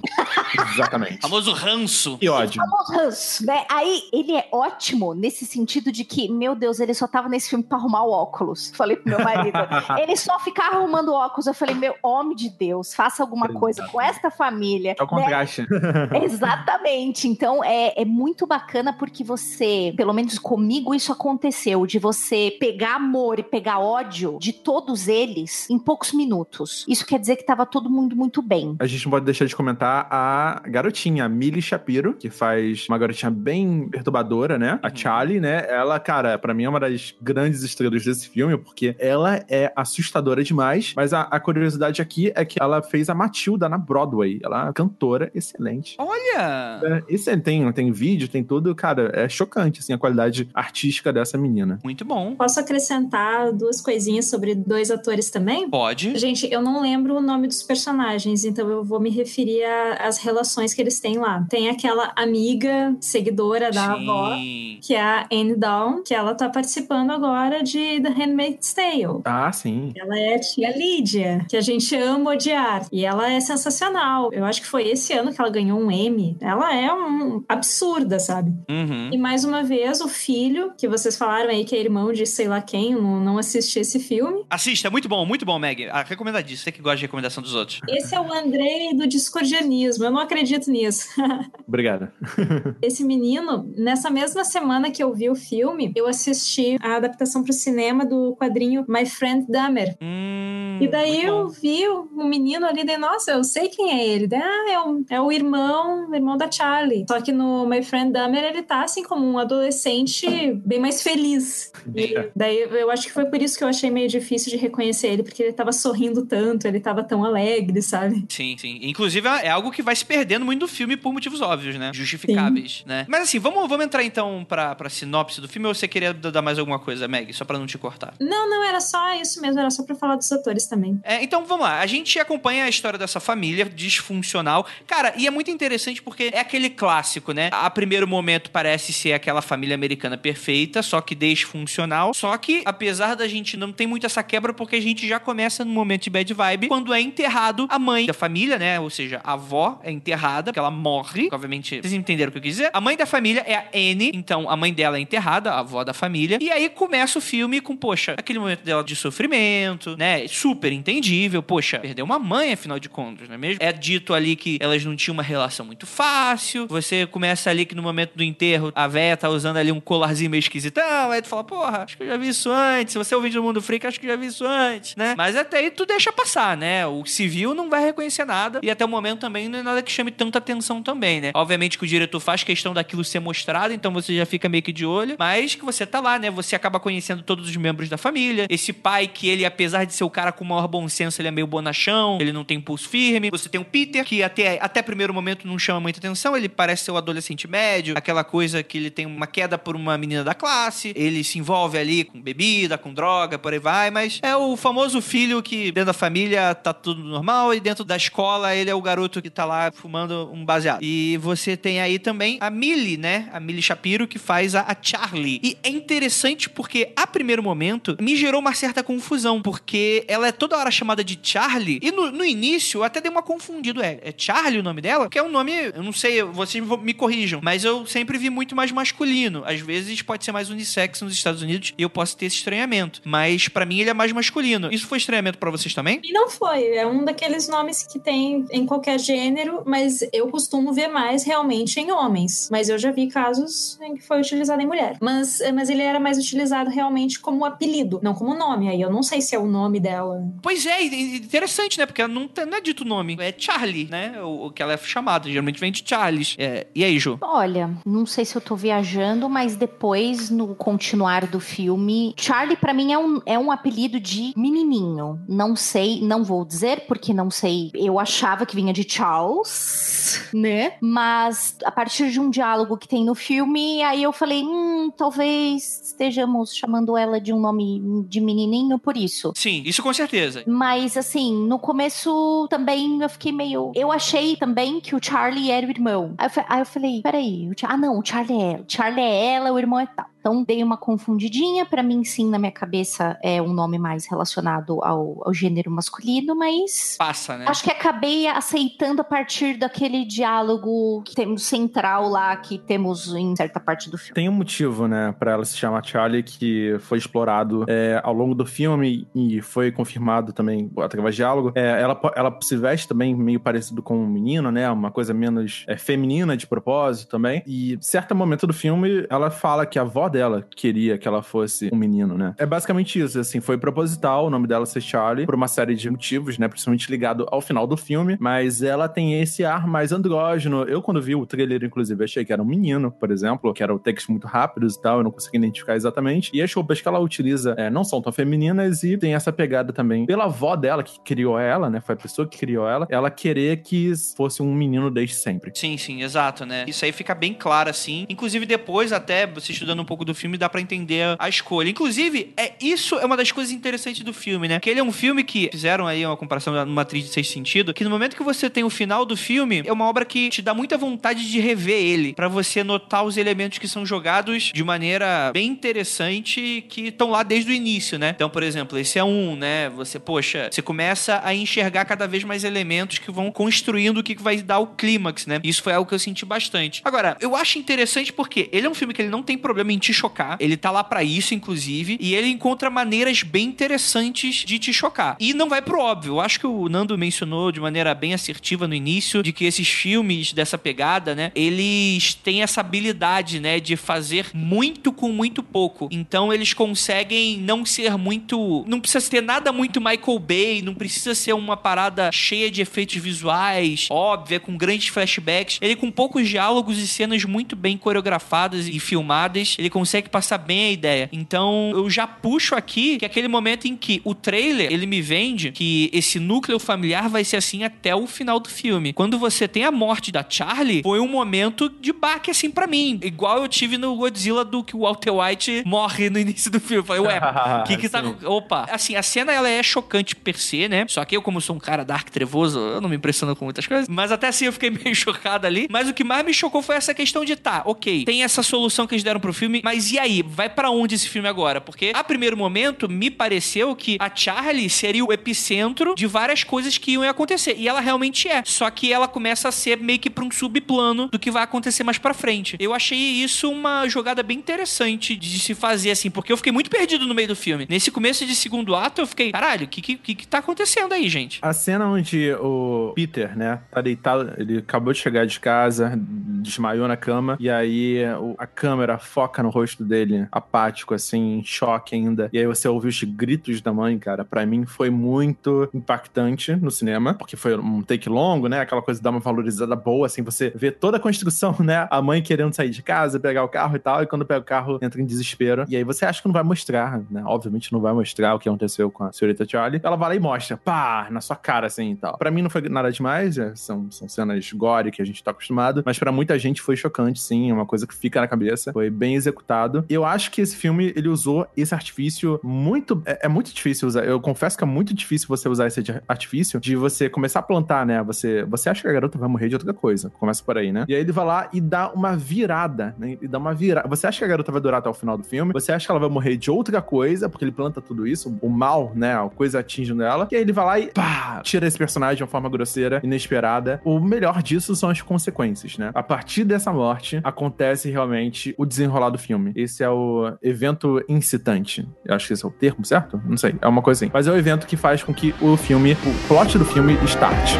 Exatamente. [LAUGHS] Famoso ranço. E ódio. Famoso, né? Aí ele é ótimo nesse sentido de que, meu Deus, ele só tava nesse filme pra arrumar o óculos. Falei pro meu marido. [LAUGHS] ele só ficava arrumando o óculos. Eu falei, meu homem de Deus, faça alguma coisa com esta família. É o né? contraste. [LAUGHS] Exatamente. Então é, é muito bacana porque você, pelo menos comigo, isso aconteceu, de você pegar amor e pegar ódio de todos eles em poucos minutos. Isso quer dizer que tava todo mundo muito bem. A gente não pode deixar de comentar a garotinha, a Millie Shapiro, que faz uma garotinha bem perturbadora, né? A Uhum. Charlie, né? Ela, cara, pra mim é uma das grandes estrelas desse filme, porque ela é assustadora demais. Mas a, a curiosidade aqui é que ela fez a Matilda na Broadway. Ela é uma cantora excelente. Olha! É, Isso tem, tem vídeo, tem tudo, cara, é chocante, assim, a qualidade artística dessa menina. Muito bom. Posso acrescentar duas coisinhas sobre dois atores também? Pode. Gente, eu não lembro o nome dos personagens, então eu vou me referir às relações que eles têm lá. Tem aquela amiga, seguidora da avó, Sim. que é a Anne Down, que ela tá participando agora de The Handmaid's Tale. Ah, sim. Ela é a tia Lídia, que a gente ama odiar. E ela é sensacional. Eu acho que foi esse ano que ela ganhou um Emmy. Ela é um absurda, sabe? Uhum. E mais uma vez, o filho, que vocês falaram aí que é irmão de sei lá quem, eu não, não assisti esse filme. Assista, é muito bom, muito bom, Meg. Ah, recomendadíssimo. Você que gosta de recomendação dos outros. Esse é o Andrei do discordianismo. Eu não acredito nisso. [LAUGHS] Obrigado. [LAUGHS] Esse menino, nessa mesma semana que eu vi o filme, eu assisti a adaptação para o cinema do quadrinho My Friend Dahmer. Hum, E daí eu vi o menino ali, daí, nossa, eu sei quem é ele. Daí, ah, é o, é o irmão, irmão da Charlie. Só que no My Friend Dahmer ele tá assim como um adolescente bem mais feliz. E É. daí eu acho que foi por isso que eu achei meio difícil de reconhecer ele, porque ele tava sorrindo tanto, ele tava tão alegre, sabe? Sim, sim. Inclusive, é algo que vai se perdendo muito do filme por motivos óbvios, né? Justificáveis, né? Mas assim, vamos, vamos entrar então pra, pra sinopse do filme ou você queria dar mais alguma coisa, Meg? Só pra não te cortar. Não, não, era só isso mesmo, era só pra falar dos atores também. É, então vamos lá, a gente acompanha a história dessa família disfuncional. Cara, e é muito interessante porque é aquele clássico, né? A primeiro momento parece ser aquela família americana perfeita, só que disfuncional. Só que, apesar da gente não ter muito essa quebra, porque a gente já começa no momento de bad vibe, quando é enterrado a mãe da família, né? Ou seja, a avó é enterrada, porque ela morre. Obviamente, vocês entenderam o que eu quis dizer? A mãe da família é a Anne, então a mãe dela é enterrada, a avó da família. E aí começa o filme com, poxa, aquele momento dela de sofrimento, né? Super entendível. Poxa, perdeu uma mãe, afinal de contas, não é mesmo? É dito ali que elas não tinham uma relação muito fácil. Você começa ali que no momento do enterro, a véia tá usando ali um colarzinho meio esquisitão. Aí tu fala, porra, acho que eu já vi isso antes. Se você é ouvinte do Mundo Freak, acho que eu já vi isso antes, né? Mas até aí tu deixa passar, né? O civil não vai reconhecer nada. E até o momento também não é nada que chame tanta atenção também, né? Obviamente que o diretor faz questão daquilo ser mostrado, então você já fica meio que de olho. Mas que você tá lá, né? Você acaba conhecendo todos os membros da família. Esse pai que ele, apesar de ser o cara com o maior bom senso, ele é meio bonachão, ele não tem pulso firme. Você tem o Peter, que até, até primeiro momento não chama muita atenção, ele parece ser o adolescente médio, aquela coisa que ele tem uma queda por uma menina da classe, ele se envolve ali com bebida, com droga, por aí vai, mas é o famoso filho que dentro da família tá tudo normal e dentro da escola ele é o garoto que tá lá fumando um baseado. E você tem aí também a Millie, né? A Millie Shapiro que faz a, a Charlie. E é interessante porque a primeiro momento me gerou uma certa confusão, porque ela é toda hora chamada de Charlie e no, no início eu até dei uma confundido, é, é Charlie o nome dela? Que é um nome, eu não sei, vocês me corrijam, mas eu sempre vi muito mais masculino. Às vezes pode ser mais unissex nos Estados Unidos e eu posso ter esse estranhamento, mas pra mim ele é mais masculino. Isso foi estranhamento pra vocês também? E não foi, é um daqueles nomes que tem em qualquer gênero, mas eu costumo ver mais realmente em homens. Mas eu já vi casos em que foi utilizado em mulher. Mas, mas ele era mais utilizado realmente como apelido, não como nome. Aí eu não sei se é o nome dela. Pois é, interessante, né? Porque não, tem- não é dito nome, é Charlie, né? O, o que ela é chamada, geralmente vem de Charles. É, e aí, Ju? Olha, não sei se eu tô viajando, mas depois, no continuar do filme, Charlie pra mim é um, é um apelido de menininho. Não sei, não vou dizer, porque não sei. Eu achava que vinha de Charles, né? Mas a- partir de um diálogo que tem no filme, aí eu falei, hum, talvez estejamos chamando ela de um nome de menininho por isso. Sim, isso com certeza. Mas, assim, no começo também eu fiquei meio. Eu achei também que o Charlie era o irmão. Aí eu, aí eu falei, peraí, o ah, não, o Charlie é ela. O Charlie é ela, o irmão é tal. Então dei uma confundidinha. Pra mim, sim, na minha cabeça é um nome mais relacionado ao, ao gênero masculino, mas. Passa, né? Acho que acabei aceitando a partir daquele diálogo que temos central lá, que temos em certa parte do filme. Tem um motivo, né, pra ela se chamar Charlie que foi explorado é, ao longo do filme e foi confirmado também através de diálogo. É, ela, ela se veste também meio parecido com um menino, né? Uma coisa menos é, feminina de propósito também. E certo momento do filme, ela fala que a avó dela queria que ela fosse um menino, né? É basicamente isso, assim, foi proposital o nome dela ser Charlie por uma série de motivos, né? Principalmente ligado ao final do filme, mas ela tem esse ar mais andrógeno. Eu, quando vi o trailer, inclusive, achei que era um menino, por exemplo, que eram textos muito rápidos e tal, eu não consegui identificar exatamente. E as roupas que ela utiliza é, não são tão femininas e tem essa pegada também pela avó dela, que criou ela, né? Foi a pessoa que criou ela, ela querer que fosse um menino desde sempre. Sim, sim, exato, né? Isso aí fica bem claro, assim. Inclusive, depois, até você estudando um pouco do filme, dá pra entender a escolha. Inclusive, é isso é uma das coisas interessantes do filme, né? Que ele é um filme que fizeram aí uma comparação numa atriz de sexto sentido, que no momento que você tem o final do filme, é uma obra que te dá muita vontade de rever ele, pra você notar os elementos que são jogados de maneira bem interessante, que estão lá desde o início, né? Então, por exemplo, esse é um, né? Você, poxa, você começa a enxergar cada vez mais elementos que vão construindo o que vai dar o clímax, né? Isso foi algo que eu senti bastante. Agora, eu acho interessante porque ele é um filme que ele não tem problema em te chocar, ele tá lá pra isso, inclusive, e ele encontra maneiras bem interessantes de te chocar. E não vai pro óbvio. Eu acho que o Nando mencionou de maneira bem assertiva no início de que esses filmes dessa pegada, né, eles têm essa habilidade, né, de fazer muito com muito pouco. Então eles conseguem não ser muito, não precisa ter nada muito Michael Bay, não precisa ser uma parada cheia de efeitos visuais, óbvia, com grandes flashbacks. Ele com poucos diálogos e cenas muito bem coreografadas e filmadas, ele consegue passar bem a ideia. Então eu já puxo aqui que é aquele momento em que o trailer, ele me vende que esse núcleo familiar vai ser assim até o final do filme. Quando você tem a morte da Charlie, foi um momento de baque assim pra mim. Igual eu tive no Godzilla do que o Walter White morre no início do filme. Eu falei, ué, o [LAUGHS] que que tá... Opa. Assim, a cena ela é chocante per se, né? Só que eu, como sou um cara dark trevoso, eu não me impressiono com muitas coisas. Mas até assim eu fiquei [LAUGHS] meio chocado ali. Mas o que mais me chocou foi essa questão de, tá, ok, tem essa solução que eles deram pro filme, mas e aí? Vai pra onde esse filme agora? Porque a primeiro momento me pareceu que a Charlie seria o epicentro de várias coisas que iam acontecer. E ela realmente é. Só que ela começa a ser meio que pra um subplano do que vai acontecer mais pra frente. Eu achei isso uma jogada bem interessante de se fazer assim, porque eu fiquei muito perdido no meio do filme. Nesse começo de segundo ato, eu fiquei, caralho, o que, que, que tá acontecendo aí, gente? A cena onde o Peter, né, tá deitado, ele acabou de chegar de casa, desmaiou na cama, e aí a câmera foca no rosto dele, apático, assim, em choque ainda. E aí você ouviu os gritos da mãe, cara. Pra mim foi muito impactante no cinema, porque foi um take longo, né? Aquela coisa de dar uma valorizada boa, assim, você vê toda a construção, [LAUGHS] né? A mãe querendo sair de casa, pegar o carro e tal, e quando pega o carro, entra em desespero. E aí você acha que não vai mostrar, né? Obviamente não vai mostrar o que aconteceu com a senhorita Charlie. Ela vai lá e mostra, pá, na sua cara, assim e tal. Pra mim não foi nada demais, é, são, são cenas gore que a gente tá acostumado, mas pra muita gente foi chocante, sim, é uma coisa que fica na cabeça. Foi bem executado. Eu acho que esse filme, ele usou esse artifício muito. É, é muito difícil usar. Eu confesso que é muito difícil você usar esse artifício de você começar a plantar, né? Você, você acha que a garota vai morrer de outra coisa. Começa por aí, né? E aí ele vai lá e dá uma virada, né? E dá uma virada. Você acha que a garota vai durar até o final do filme? Você acha que ela vai morrer de outra coisa, porque ele planta tudo isso, o mal, né? A coisa atingindo ela. E aí ele vai lá e pá, tira esse personagem de uma forma grosseira, inesperada. O melhor disso são as consequências, né? A partir dessa morte, acontece realmente o desenrolar do filme. Esse é o evento incitante. Eu acho que esse é o termo, certo? Não sei. É uma coisa assim. Mas é o evento que faz com que o filme, o plot do filme, starte.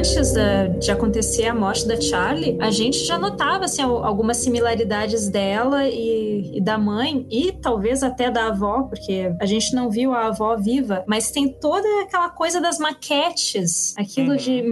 Antes da, de acontecer a morte da Charlie, a gente já notava assim, algumas similaridades dela e, e, da mãe, e talvez até da avó, porque a gente não viu a avó viva, mas tem toda aquela coisa das maquetes, aquilo uhum. de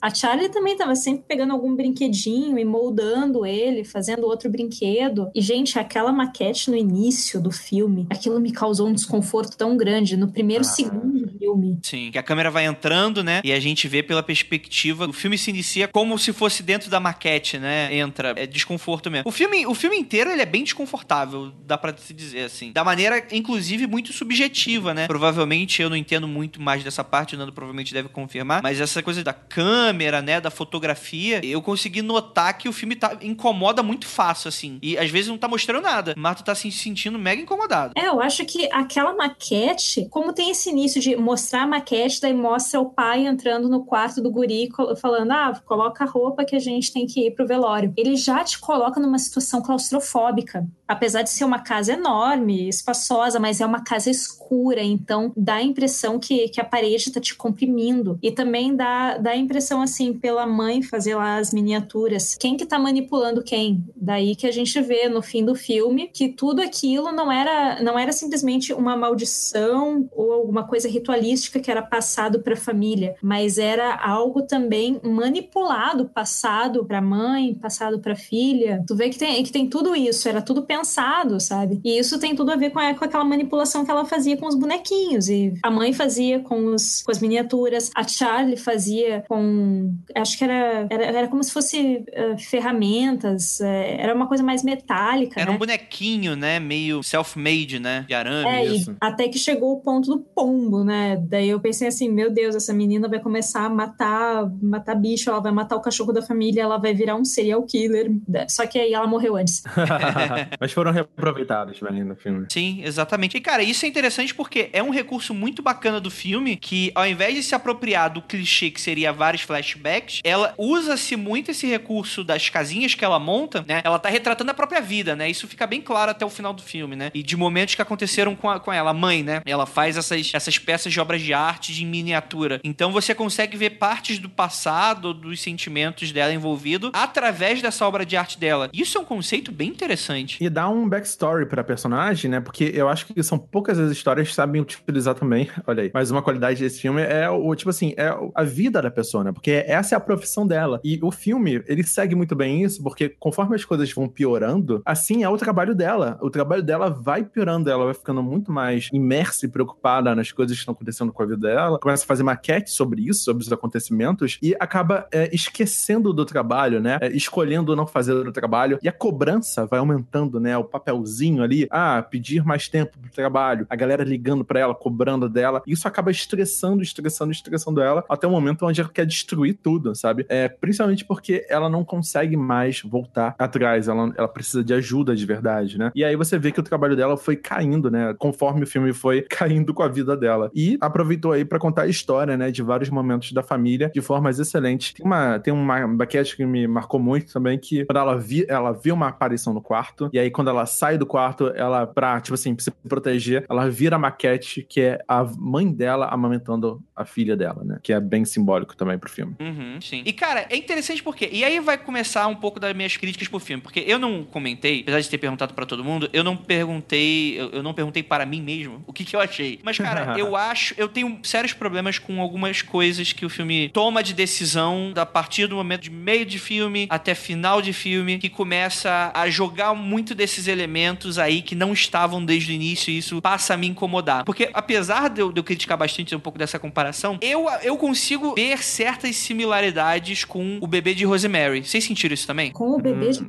A Charlie também estava sempre pegando algum brinquedinho e moldando ele, fazendo outro brinquedo. E, gente, aquela maquete no início do filme, aquilo me causou um desconforto tão grande. No primeiro ah. segundo do filme. Sim, que a câmera vai entrando, né? E a gente vê pela perspectiva. O filme se inicia como se fosse dentro da maquete, né? Entra. É desconforto mesmo. O filme, o filme inteiro ele é bem desconfortável, dá pra se dizer assim. Da maneira, inclusive, muito subjetiva, né? Provavelmente eu não entendo muito mais dessa parte, o Nando provavelmente deve confirmar, mas essa coisa da câmera, né? Da fotografia, eu consegui notar que o filme tá, incomoda muito fácil, assim. E às vezes não tá mostrando nada. Mas tu tá se sentindo mega incomodado. É, eu acho que aquela maquete, como tem esse início de mostrar a maquete, daí mostra o pai entrando no quarto do guri falando: ah, coloca a roupa que a gente tem que ir pro velório. Ele já te coloca numa situação claustrofóbica. Apesar de ser uma casa enorme, espaçosa, mas é uma casa escura, então dá a impressão que, que a parede tá te comprimindo. E também dá, dá a impressão, assim, pela mãe fazer lá as miniaturas. Quem que tá manipulando quem? Daí que a gente vê no fim do filme que tudo aquilo não era, não era simplesmente uma maldição ou alguma coisa ritualística que era passado para a família, mas era algo também manipulado, passado para mãe, passado para filha. Tu vê que tem, que tem tudo isso, era tudo pensado, sabe? E isso tem tudo a ver com, a, com aquela manipulação que ela fazia com os bonequinhos. E a mãe fazia com, os, com as miniaturas, a Charlie fazia com. Acho que era, era, era como se fosse uh, ferramentas, uh, era uma coisa mais metálica. Era né? um bonequinho, né? Meio self-made, né? De arame. É, isso. até que chegou o ponto do pombo, né? Daí eu pensei assim, meu Deus, essa menina vai começar a matar, matar bicho, ela vai matar o cachorro da família, ela vai virar um serial killer. Só que aí ela morreu antes. [LAUGHS] [LAUGHS] Mas foram reaproveitados também no filme. Sim, exatamente. E, cara, isso é interessante porque é um recurso muito bacana do filme que, ao invés de se apropriar do clichê que seria vários flashbacks, ela usa-se muito esse recurso das casinhas que ela monta, né? Ela tá retratando a própria vida, né? Isso fica bem claro até o final do filme, né? E de momentos que aconteceram com, a, com ela, a mãe, né? Ela faz essas, essas peças de obras de arte de miniatura. Então você consegue ver partes do passado, dos sentimentos dela envolvido através dessa obra de arte dela. Isso é um conceito bem interessante. E dá um backstory pra personagem, né? Porque eu acho que são poucas as histórias que sabem utilizar também. [LAUGHS] Olha aí. Mas uma qualidade desse filme é o, tipo assim, é a vida da pessoa, né? Porque essa é a profissão dela. E o filme, ele segue muito bem isso, porque conforme as coisas vão piorando, assim é o trabalho dela. O trabalho dela vai piorando, ela vai ficando muito mais imersa e preocupada nas coisas que estão acontecendo com a vida dela, começa a fazer maquete sobre isso, sobre os acontecimentos, e acaba é, esquecendo do trabalho, né? É, escolhendo não fazer o trabalho. E a cobrança vai aumentando, né? O papelzinho ali, ah, pedir mais tempo pro trabalho, a galera ligando para ela, cobrando dela. Isso acaba estressando, estressando, estressando ela, até o momento onde ela quer destruir tudo, sabe? É, principalmente porque ela não consegue mais voltar atrás, ela, ela precisa de ajuda de verdade, né? E aí você vê que o trabalho dela foi caindo, né? Conforme o filme foi [LAUGHS] caindo com a vida dela. E aproveitou aí para contar a história, né? De vários momentos da família de formas excelentes. Tem uma, tem uma baquete que me marcou muito também, que quando ela, vi, ela viu uma aparição no quarto, e aí quando ela sai do quarto, ela, pra, tipo assim, se proteger, ela vira a maquete, que é a mãe dela amamentando a filha dela, né? Que é bem simbólico também pro filme. Uhum, sim. E, cara, é interessante porque. E aí vai começar um pouco das minhas críticas pro filme. Porque eu não comentei, apesar de ter perguntado para todo mundo, eu não perguntei. Eu, eu, não perguntei para mim mesmo o que, que eu achei. Mas, cara, [LAUGHS] eu acho. Eu tenho sérios problemas com algumas coisas que o filme toma de decisão a partir do momento de meio de filme até final de filme, que começa a jogar muito desses elementos aí que não estavam desde o início, e isso passa a me incomodar. Porque apesar de eu, de eu criticar bastante um pouco dessa comparação, eu, eu consigo ver certas similaridades com o bebê de Rosemary. Vocês sentiram isso também? Com o bebê hum. de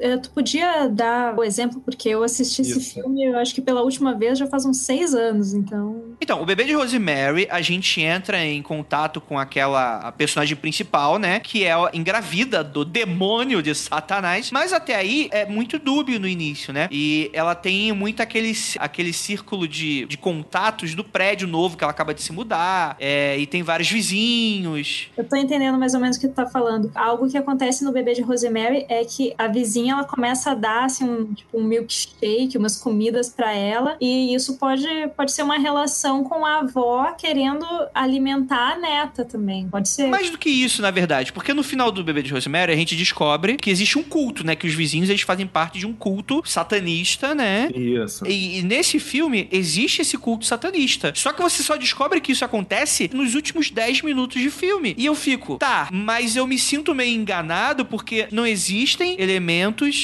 eu, tu podia dar o exemplo, porque eu assisti Isso. esse filme, eu acho que pela última vez já faz uns seis anos, então. Então, o bebê de Rosemary, a gente entra em contato com aquela personagem principal, né? Que é engravida do demônio de Satanás. Mas até aí é muito dúbio no início, né? E ela tem muito aquele, aquele círculo de, de contatos do prédio novo que ela acaba de se mudar. É, e tem vários vizinhos. Eu tô entendendo mais ou menos o que tu tá falando. Algo que acontece no bebê de Rosemary é que a vizinha ela começa a dar assim, um, tipo, um milkshake, umas comidas para ela, e isso pode, pode ser uma relação com a avó querendo alimentar a neta também. Pode ser. Mais do que isso, na verdade, porque no final do Bebê de Rosemary a gente descobre que existe um culto, né? Que os vizinhos eles fazem parte de um culto satanista, né? Isso. E, e nesse filme existe esse culto satanista. Só que você só descobre que isso acontece nos últimos 10 minutos de filme. E eu fico, tá, mas eu me sinto meio enganado porque não existem elementos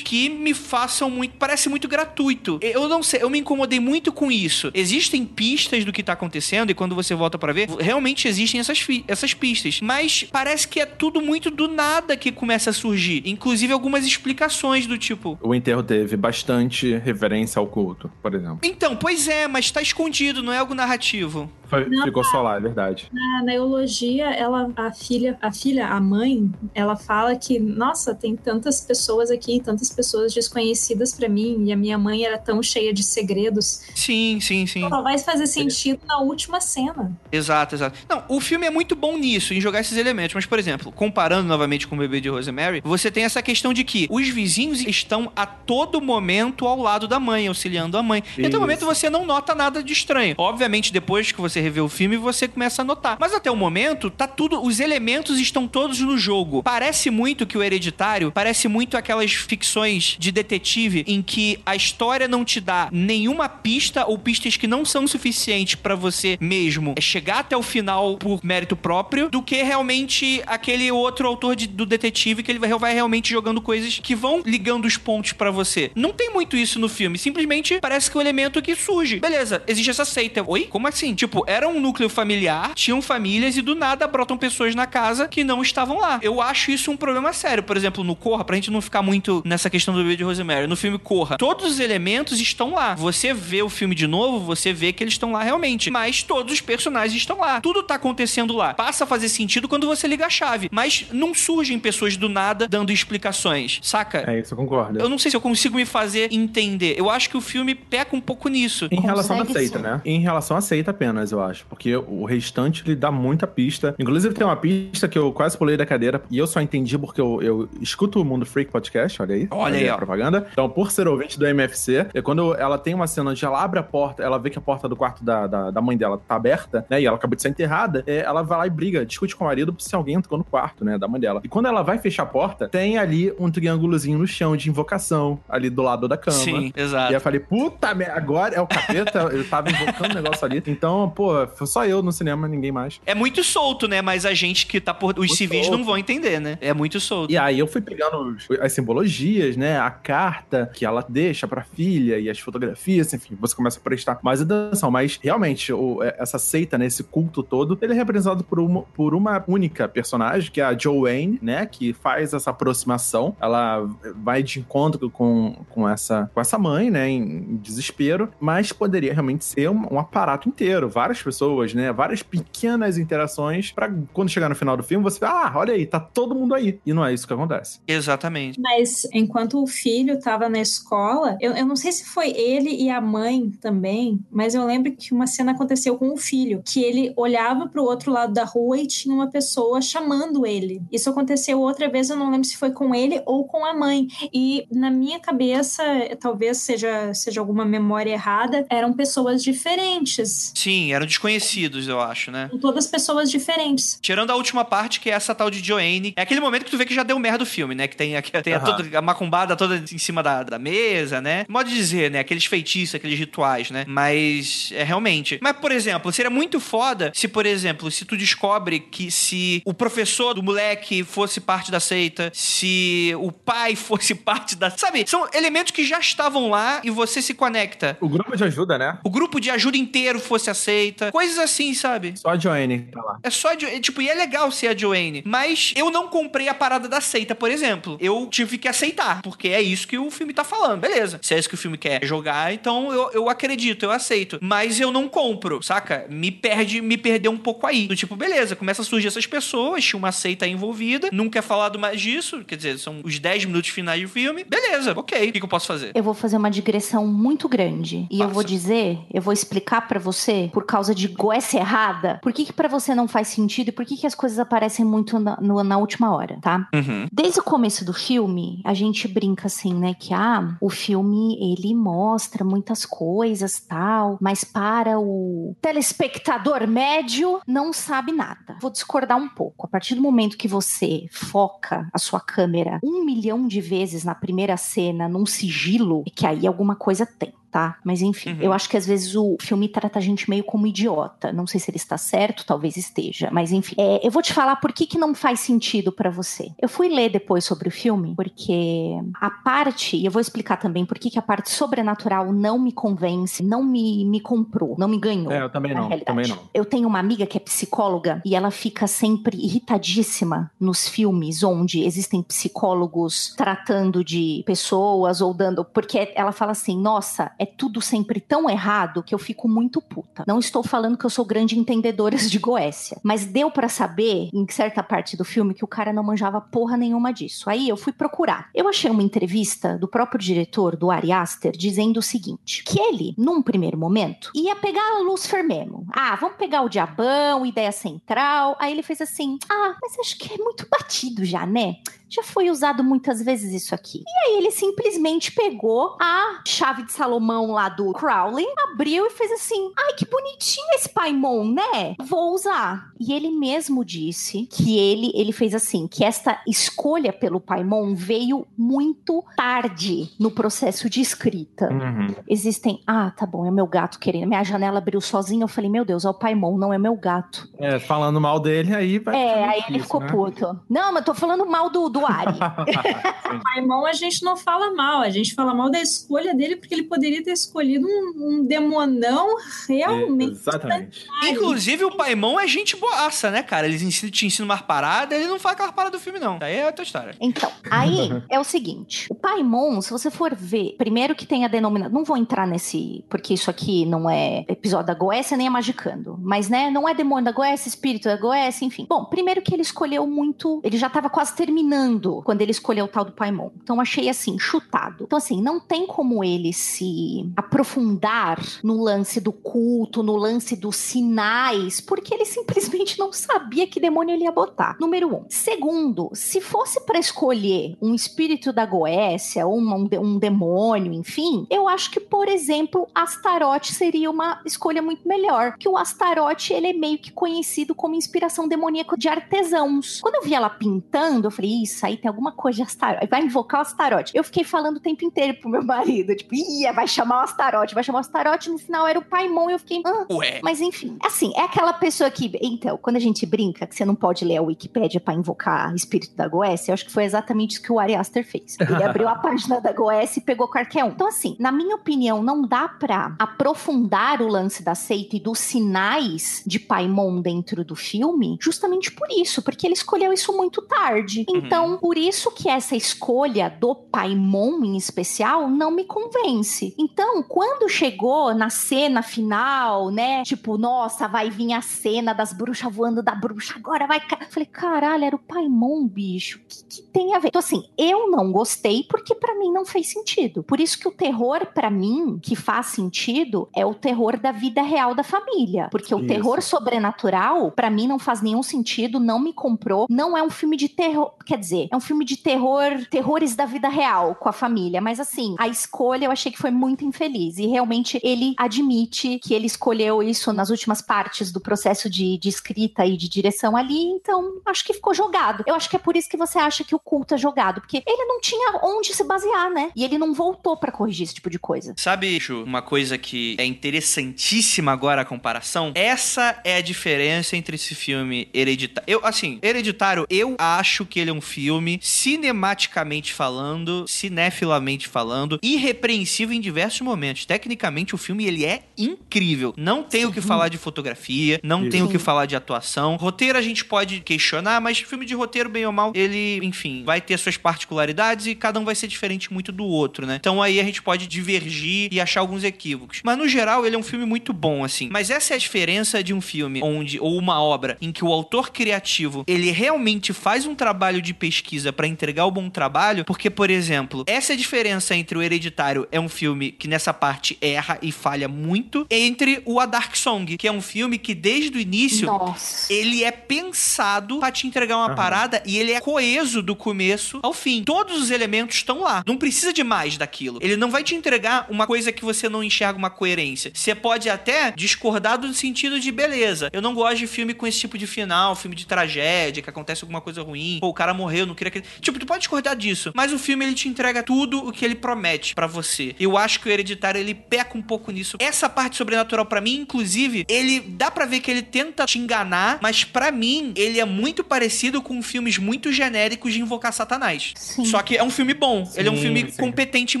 que me façam muito. Parece muito gratuito. Eu não sei, eu me incomodei muito com isso. Existem pistas do que tá acontecendo e quando você volta para ver, realmente existem essas, essas pistas. Mas parece que é tudo muito do nada que começa a surgir. Inclusive algumas explicações do tipo. O enterro teve bastante reverência ao culto, por exemplo. Então, pois é, mas tá escondido, não é algo narrativo. Foi- ficou só lá, é verdade. Na, na eologia, ela, a filha, a filha, a mãe, ela fala que, nossa, tem tantas pessoas aqui, tantas pessoas desconhecidas pra mim, e a minha mãe era tão cheia de segredos. Sim, sim, sim. Só vai fazer sentido na última cena. Exato, exato. Não, o filme é muito bom nisso, em jogar esses elementos. Mas, por exemplo, comparando novamente com o bebê de Rosemary, você tem essa questão de que os vizinhos estão a todo momento ao lado da mãe, auxiliando a mãe. E até o Isso. momento você não nota nada de estranho. Obviamente, depois que você revê o filme, você começa a notar. Mas até o momento, tá tudo. Os elementos estão todos no jogo. Parece muito que o hereditário parece muito aquelas ficções de detetive em que a história não te dá nenhuma pista ou pistas que não são suficientes pra você mesmo chegar até o final por mérito próprio, do que realmente aquele outro autor de- do detetive que ele vai, vai realmente jogando coisas que vão ligando os pontos pra você. Não tem muito isso no filme. Simplesmente parece que o elemento que surge. Beleza, existe essa seita. Oi? Como assim? Tipo, era um núcleo familiar, tinham famílias e do nada brotam pessoas na casa que não estavam lá. Eu acho isso um problema sério. Por exemplo, no Corra, pra gente não ficar muito nessa questão do bebê de Rosemary, no filme Corra, todos os elementos estão lá. Você vê o filme de novo, você vê que eles estão lá realmente. Mas todos os personagens estão lá. Tudo tá acontecendo lá. Passa a fazer sentido quando você liga a chave. Mas não surgem pessoas do nada dando explicações, saca? É isso, eu concordo. Eu não sei se eu consigo me fazer entender. Eu acho que o filme peca um pouco nisso. Em relação à Consegue seita, sim. né? Em relação à seita apenas, eu acho. Porque o restante ele dá muita pista. Inclusive, tem uma pista que eu quase pulei da cadeira e eu só entendi porque eu, eu escuto o Mundo Freak Podcast, olha aí. Olha aí, a ó. propaganda. Então, por ser ouvinte do MFC, é quando ela tem uma cena onde ela abre a porta, ela vê que a porta do quarto da, da, da mãe dela tá aberta, né? E ela acabou de ser enterrada, é, ela vai lá e briga, discute com o marido se alguém entrou no quarto, né? Da mãe dela. E quando ela vai fechar a porta, tem ali um triângulozinho no chão de invocação, ali do lado da cama. Sim, E exato. eu falei, puta merda, agora é o capeta, eu tava invocando o negócio ali. Então, pô, foi só eu no cinema, ninguém mais. É muito solto, né? Mas a gente que tá por. Os Muito civis solto. não vão entender, né? É muito solto. E aí eu fui pegando as simbologias, né? A carta que ela deixa pra filha e as fotografias, enfim, você começa a prestar mais atenção. Mas realmente, o- é- essa seita, né? Esse culto todo, ele é representado por uma, por uma única personagem, que é a Joanne, né? Que faz essa aproximação. Ela vai de encontro com, com, essa, com essa mãe, né? Em, em desespero, mas poderia realmente ser um, um aparato inteiro. Várias pessoas, né? Várias pequenas interações pra quando chegar no final do filme, você ah, olha aí, tá todo mundo aí. E não é isso que acontece. Exatamente. Mas enquanto o filho tava na escola, eu, eu não sei se foi ele e a mãe também, mas eu lembro que uma cena aconteceu com o filho, que ele olhava pro outro lado da rua e tinha uma pessoa chamando ele. Isso aconteceu outra vez, eu não lembro se foi com ele ou com a mãe. E na minha cabeça, talvez seja, seja alguma memória errada, eram pessoas diferentes. Sim, eram desconhecidos, eu acho, né? São Todas pessoas diferentes. Tirando a última parte, que é essa tal de Joanne. É aquele momento que tu vê que já deu merda o filme, né? Que tem, a, tem a, toda, a macumbada toda em cima da, da mesa, né? Modo de dizer, né? Aqueles feitiços, aqueles rituais, né? Mas é realmente. Mas, por exemplo, seria muito foda se, por exemplo, se tu descobre que se o professor do moleque fosse parte da seita, se o pai [LAUGHS] fosse parte da. Sabe? São elementos que já estavam lá e você se conecta. O grupo de ajuda, né? O grupo de ajuda inteiro fosse aceita. Coisas assim, sabe? Só a Joanne tá lá. É só, a Jo- é, tipo, e é legal ser a Joanne, mas eu não comprei a parada da seita, por exemplo. Eu tive que aceitar, porque é isso que o filme tá falando, beleza. Se é isso que o filme quer jogar, então eu, eu acredito, eu aceito. Mas eu não compro, saca? Me perde, me perdeu um pouco aí. Do tipo, beleza, começa a surgir essas pessoas, tinha uma seita envolvida, nunca é falado mais disso, quer dizer, são os 10 minutos finais do filme. Beleza, ok. O que, que eu posso fazer? Eu vou fazer uma digressão muito grande. E eu Faça. vou dizer, eu vou explicar pra você por causa causa de goessa errada? Por que que pra você não faz sentido e por que que as coisas aparecem muito na, no- na última hora, tá? Uhum. Desde o começo do filme, a gente brinca assim, né, que ah, o filme ele mostra muitas coisas, tal, mas para o telespectador médio não sabe nada. Vou discordar um pouco. A partir do momento que você foca a sua câmera um milhão de vezes na primeira cena num sigilo, é que aí alguma coisa tem. Tá? Mas enfim, Uhum. eu acho que às vezes o filme trata a gente meio como idiota. Não sei se ele está certo, talvez esteja. Mas enfim, É, eu vou te falar por que, que não faz sentido pra você. Eu fui ler depois sobre o filme, porque a parte, e eu vou explicar também por que, que a parte sobrenatural não me convence, não me, me comprou, não me ganhou. É, eu também não, realidade. também não. Eu tenho uma amiga que é psicóloga e ela fica sempre irritadíssima nos filmes onde existem psicólogos tratando de pessoas ou dando. Porque ela fala assim: nossa, é tudo sempre tão errado que eu fico muito puta. Não estou falando que eu sou grande entendedora de Goécia, mas deu pra saber, em certa parte do filme, que o cara não manjava porra nenhuma disso. Aí eu fui procurar. Eu achei uma entrevista do próprio diretor, do Ari Aster, dizendo o seguinte: que ele, num primeiro momento, ia pegar o Lucifer mesmo. Ah, vamos pegar o diabão, ideia central. Aí ele fez assim: ah, mas acho que é muito batido já, né? Já foi usado muitas vezes isso aqui. E aí ele simplesmente pegou a chave de Salomão lá do Crowley, abriu e fez assim: ai, que bonitinho esse Paimon, né? Vou usar. E ele mesmo disse que ele, ele fez assim: que esta escolha pelo Paimon veio muito tarde no processo de escrita. Uhum. Existem. Ah, tá bom, é meu gato querendo. Minha janela abriu sozinha. Eu falei, meu Deus, é o Paimon, não é meu gato. É, falando mal dele, aí vai. É, aí ele difícil, ficou né? puto. Não, mas tô falando mal do, do Ari. [LAUGHS] Sim. Paimon a gente não fala mal, a gente fala mal da escolha dele porque ele poderia ter escolhido um, um demonão realmente. Exatamente. Inclusive, o Paimon é gente boaça, né, cara? Eles ensinam, te ensinam umas paradas, ele não faz aquela parada do filme, não. Daí é outra história. Então, aí é o seguinte: o Paimon, se você for ver, primeiro que tem a denominação. Não vou entrar nesse, porque isso aqui não é episódio da Goécia nem é Magicando. Mas, né, não é demônio da Goécia, espírito da Goécia, enfim. Bom, primeiro que ele escolheu muito. Ele já tava quase terminando quando ele escolheu o tal do Paimon. Então, achei assim, chutado. Então, assim, não tem como ele se aprofundar no lance do culto, no lance dos sinais, porque ele [LAUGHS] simplesmente não sabia que demônio ele ia botar. Número um. Segundo, se fosse pra escolher um espírito da Goécia ou um, um demônio, enfim, eu acho que, por exemplo, Astaroth seria uma escolha muito melhor. Que o Astaroth, ele é meio que conhecido como inspiração demoníaca de artesãos. Quando eu vi ela pintando, eu falei, isso aí tem alguma coisa de Astaroth. Vai invocar o Astaroth. Eu fiquei falando o tempo inteiro pro meu marido, tipo, ia, vai chamar o Astaroth, vai chamar o Astaroth. No final era o Paimon e eu fiquei, ah, Ué. mas enfim, assim, é aquela pessoa que. Então, quando a gente brinca que você não pode ler a Wikipédia pra invocar espírito da Goécia, eu acho que foi exatamente isso que o Ari Aster fez. Ele abriu a [LAUGHS] página da Goécia e pegou qualquer um. Então, assim, na minha opinião, não dá pra aprofundar o lance da seita e dos sinais de Paimon dentro do filme, justamente por isso, porque ele escolheu isso muito tarde. Então, por isso que essa escolha do Paimon em especial não me convence. Então, quando chegou na cena final, né? Tipo, nossa, vai vir a cena das bruxas voando da bruxa, agora vai. ca-" Falei, caralho, era o Paimon, bicho. O que, que tem a ver? Então, assim, eu não gostei porque pra mim não fez sentido. Por isso que o terror, pra mim, que faz sentido, é o terror da vida real da família. Porque o Isso. terror sobrenatural, pra mim, não faz nenhum sentido, não me comprou. Não é um filme de terror. Quer dizer, é um filme de terror, terrores da vida real com a família. Mas assim, a escolha eu achei que foi muito infeliz. E realmente ele admite que ele escolheu isso nas últimas partes do processo de, de escrita e de direção ali. Então, acho que ficou jogado. Eu acho que é por isso que você acha que o culto é jogado. Porque ele não tinha onde se basear, né? E ele não voltou pra corrigir esse tipo de coisa. Sabe, Chu, uma coisa que é interessantíssima agora a comparação? Essa é a diferença entre esse filme hereditário. Eu, assim, hereditário, eu acho que ele é um filme cinematicamente falando, cinefilamente falando, irrepreensível em diversos momentos. Tecnicamente, o filme ele é incrível. Não tem o que falar de fotografia, não tem o que falar de atuação. Roteiro a gente pode questionar, mas filme de roteiro, bem ou mal, ele, enfim, vai ter suas particularidades e cada um vai ser diferente muito do outro, né? Então aí a gente pode divergir e achar alguns equívocos. Mas no geral, ele é um filme muito bom, assim. Mas essa é a diferença de um filme onde, ou uma obra, em que o autor criativo, ele realmente faz um trabalho de pesquisa pesquisa pra entregar o bom trabalho, porque, por exemplo, essa é a diferença entre o Hereditário é um filme que nessa parte erra e falha muito, entre o A Dark Song, que é um filme que desde o início Nossa. ele é pensado pra te entregar uma Aham. parada e ele é coeso do começo ao fim. Todos os elementos estão lá. Não precisa de mais daquilo. Ele não vai te entregar uma coisa que você não enxerga uma coerência. Você pode até discordar do sentido de beleza. Eu não gosto de filme com esse tipo de final, filme de tragédia, que acontece alguma coisa ruim. Pô, o cara morreu, não queria que. Tipo, tu pode discordar disso. Mas o filme ele te entrega tudo o que ele promete pra você. Eu acho que o Hereditário ele peca um pouco nisso. Essa parte sobrenatural pra mim, inclusive, ele dá pra ver que ele tenta te enganar, mas pra mim ele é muito parecido com filmes muito genéricos de invocar Satanás. Sim. Só que é um filme bom. ele é um Sim, filme sim. competente em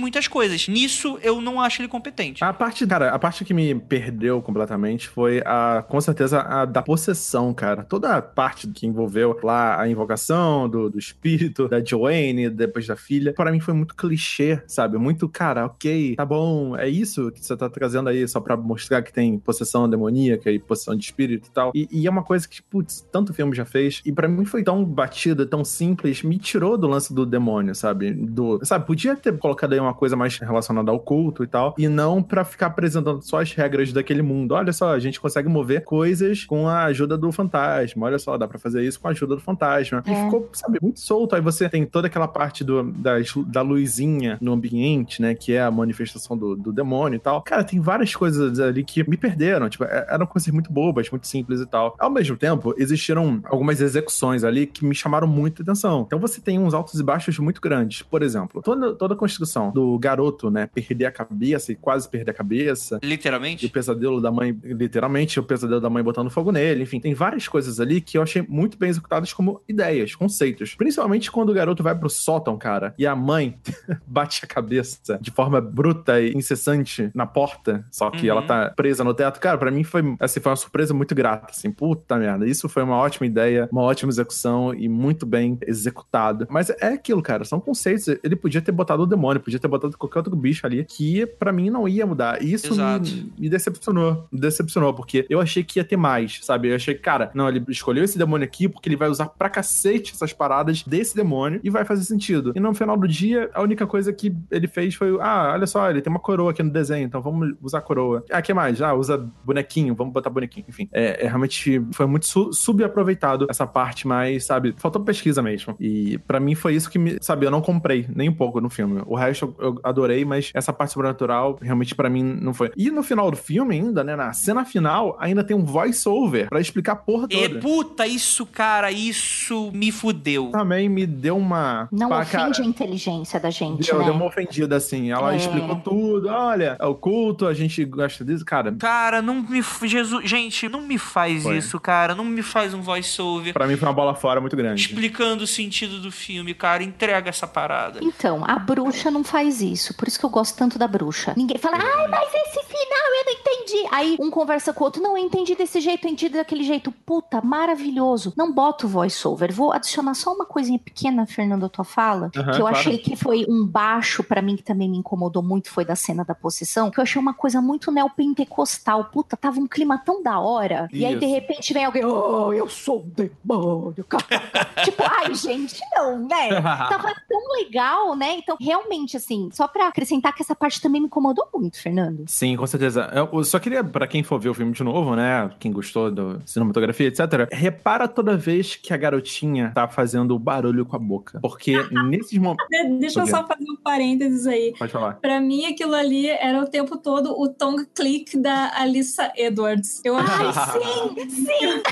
muitas coisas. Nisso eu não acho ele competente. A parte, cara, a parte que me perdeu completamente foi a, com certeza, a da possessão, cara. Toda a parte que envolveu lá a invocação do, do espírito, da Joanne, depois da filha, para mim foi muito clichê, sabe? Muito, cara, ok, tá bom, é isso que você tá trazendo aí só pra mostrar que tem possessão demoníaca e possessão de espírito e tal. E, e é uma coisa que, putz, tanto filme já fez, e para mim foi tão batida, tão simples, me tirou do lance do demônio, sabe? Do, sabe, podia ter colocado aí uma coisa mais relacionada ao culto e tal, e não pra ficar apresentando só as regras daquele mundo. Olha só, a gente consegue mover coisas com a ajuda do fantasma. Olha só, dá pra fazer isso com a ajuda do fantasma. E É. ficou, sabe, muito solto. Aí você tem toda aquela parte do, das- da luzinha no ambiente, né? Que é a manifestação do, do demônio e tal. Cara, tem várias coisas ali que me perderam. Tipo, é- eram coisas muito bobas, muito simples e tal. Ao mesmo tempo, existiram algumas execuções ali que me chamaram muita atenção. Então você tem uns altos e baixos muito grandes. Por exemplo, toda, toda a construção do garoto, né? Perder a cabeça e quase perder a cabeça. E o Literalmente. pesadelo da mãe, literalmente, o pesadelo da mãe botando fogo nele. Enfim, tem várias coisas ali que eu achei muito bem executadas como ideias, conceitos. Principalmente quando o garoto vai pro sótão, cara, e a mãe [LAUGHS] bate a cabeça de forma bruta e incessante na porta, só que Uhum. ela tá presa no teto. Cara, pra mim foi, assim, foi uma surpresa muito grata, assim. Puta merda, isso foi uma ótima ideia, uma ótima execução e muito bem executado. Mas é aquilo, cara, são conceitos. Ele podia ter botado o demônio, podia ter botado qualquer outro bicho ali, que pra mim não ia mudar. E isso me, me decepcionou. Me decepcionou, porque eu achei que ia ter mais, sabe? Eu achei que, cara, não, ele escolheu esse demônio aqui porque ele vai usar pra cacete essas paradas desse demônio e vai fazer sentido. E no final do dia, a única coisa que ele fez foi, ah, olha só, ele tem uma coroa aqui no desenho, então vamos usar a coroa. Ah, que mais? Ah, usa bonequinho, vamos botar bonequinho. Enfim, é, é realmente foi muito su- subaproveitado essa parte mais, sabe? Faltou pesquisa mesmo. E pra mim foi isso que me, sabe, eu não comprei nem um pouco no filme. O resto eu, eu adorei, mas essa parte sobrenatural realmente pra mim não foi. E no final do filme ainda, né, na cena final, ainda tem um voice over pra explicar porra E toda. puta, isso, cara, isso me fudeu. Também me deu uma Não pá, ofende a inteligência da gente, Deu, né? deu uma ofendida, assim. Ela É. explicou tudo. Olha, é o culto, a gente gosta disso. Cara, Cara, não me. Jesus. Gente, não me faz Foi. isso, cara. Não me faz um voice-over pra mim foi uma bola fora muito grande. explicando o sentido do filme, cara. Entrega essa parada. Então, a bruxa não faz isso. Por isso que eu gosto tanto da bruxa. Ninguém fala, ai, mas esse final eu não entendi. Aí um conversa com o outro, não, eu entendi desse jeito, eu entendi daquele jeito. Puta, maravilhoso. Não boto voice-over. Vou adicionar só uma coisinha pequena, Fernando, à tua fala, Aham, que eu claro. achei que foi um baixo pra mim, que também me incomodou muito, foi da cena da possessão, que eu achei uma coisa muito neopentecostal. Puta, tava um clima tão da hora. E aí, de Isso. repente, vem alguém, oh, eu sou um demônio. [LAUGHS] tipo, ai, gente, não, né? [LAUGHS] Tava tão legal, né? Então, realmente, assim, só pra acrescentar que essa parte também me incomodou muito, Fernando. Sim, com certeza. Eu só queria, pra quem for ver o filme de novo, né? Quem gostou da cinematografia, etc., repara toda vez que a garotinha tá fazendo barulho com a boca. Porque [LAUGHS] nesses momentos. De- Deixa eu só fazer um parênteses aí. Pode falar. Pra mim, aquilo ali era o tempo todo o tongue click da Alissa Edwards. Eu Ai, [LAUGHS] sim, sim.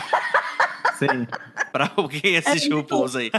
Sim. pra alguém assistir o muito- pouso aí.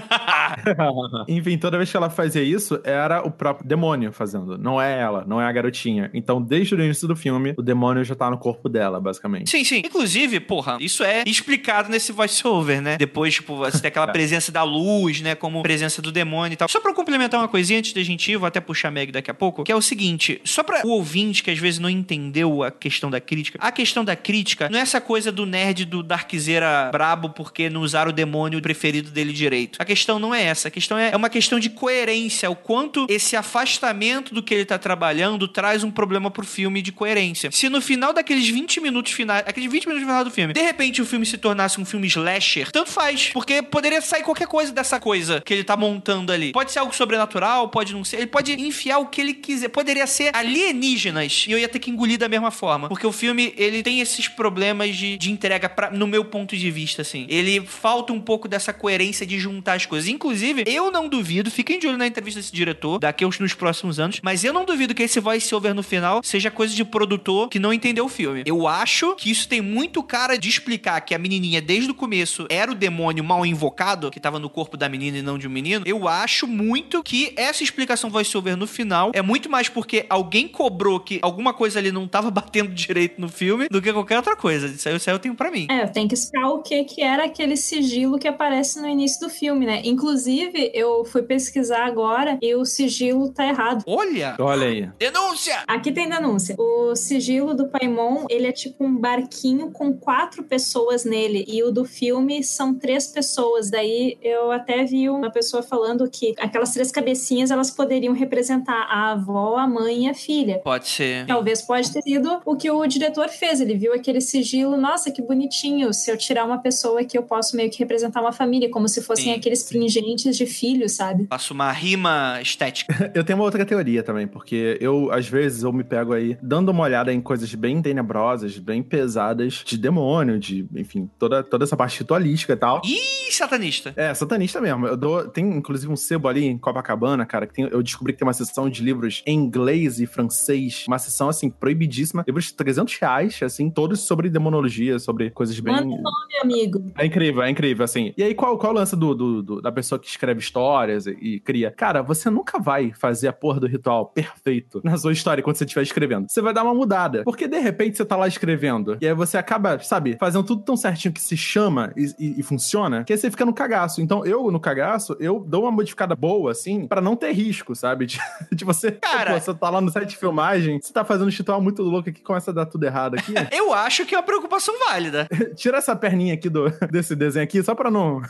[LAUGHS] Enfim, toda vez que ela fazia isso, era o próprio demônio fazendo. Não é ela, não é a garotinha. Então, desde o início do filme, o demônio já tá no corpo dela, basicamente. Sim, sim. Inclusive, porra, isso é explicado nesse voice-over, né? Depois, tipo, você tem aquela [LAUGHS] É. presença da luz, né? Como presença do demônio e tal. Só pra eu complementar uma coisinha antes da gente ir, vou até puxar a Meg daqui a pouco, que é o seguinte: só pra o ouvinte que às vezes não entendeu a questão da crítica, a questão da crítica não é essa coisa do nerd do Darkzeira brabo porque não usaram o demônio preferido dele direito. A questão não é essa. A questão é, é uma questão de coerência. O quanto esse afastamento do que ele tá trabalhando traz um problema pro filme de coerência. Se no final daqueles 20 minutos finais, aqueles 20 minutos final do filme, de repente o filme se tornasse um filme slasher, tanto faz. Porque poderia sair qualquer coisa dessa coisa que ele tá montando ali. Pode ser algo sobrenatural, pode não ser. Ele pode enfiar o que ele quiser. Poderia ser alienígenas. E eu ia ter que engolir da mesma forma. Porque o filme, ele tem esses problemas de, de entrega, pra, no meu ponto de vista, assim. Ele falta um pouco dessa coerência de juntar as coisas. Inclusive, eu não duvido, fiquem de olho na entrevista desse diretor, daqui uns nos próximos anos, mas eu não duvido que esse voice over no final seja coisa de produtor que não entendeu o filme. Eu acho que isso tem muito cara de explicar que a menininha, desde o começo, era o demônio mal invocado, que tava no corpo da menina e não de um menino. Eu acho muito que essa explicação voice over no final é muito mais porque alguém cobrou que alguma coisa ali não tava [LAUGHS] batendo direito no filme do que qualquer outra coisa. Isso aí, isso aí eu tenho pra mim. É, eu tenho que explicar o que, que era aquele sigilo que aparece no início do filme, né? Inclusive, eu fui pesquisar agora e o sigilo tá errado. Olha! Olha aí. Denúncia! Aqui tem denúncia. O sigilo do Paimon, ele é tipo um barquinho com quatro pessoas nele. E o do filme são três pessoas. Daí eu até vi uma pessoa falando que aquelas três cabecinhas, elas poderiam representar a avó, a mãe e a filha. Pode ser. Talvez pode ter sido o que o diretor fez. Ele viu aquele sigilo, nossa, que bonitinho. Se eu tirar uma pessoa aqui, eu posso meio que representar uma família, como se fossem Sim, aqueles pingentes de filhos, sabe? Faço uma rima estética. [LAUGHS] Eu tenho uma outra teoria também, porque eu, às vezes, eu me pego aí dando uma olhada em coisas bem tenebrosas, bem pesadas, de demônio, de, enfim, toda, toda essa parte ritualística e tal. Ih, satanista. É, satanista mesmo. Eu dou, tem inclusive um sebo ali em Copacabana, cara, que tem, eu descobri que tem uma sessão de livros em inglês e francês, uma sessão, assim, proibidíssima. Livros de 300 reais, assim, todos sobre demonologia, sobre coisas bem... Manda nome, amigo. É incrível, é incrível, assim. E aí, qual, qual é o lance do, do- do- da pessoa que escreve histórias e, e cria? Cara, você nunca vai fazer a porra do ritual perfeito na sua história quando você estiver escrevendo. Você vai dar uma mudada. Porque, de repente, você tá lá escrevendo e aí você acaba, sabe, fazendo tudo tão certinho que se chama e, e- e funciona, que aí você fica no cagaço. Então, eu, no cagaço, eu dou uma modificada boa, assim, pra não ter risco, sabe? [LAUGHS] De, de você, Cara. pô, você tá lá no set de filmagem, você tá fazendo um ritual muito louco aqui, começa a dar tudo errado aqui. [LAUGHS] Eu acho que é uma preocupação válida. [LAUGHS] Tira essa perninha aqui do, desse desenho aqui, só pra não.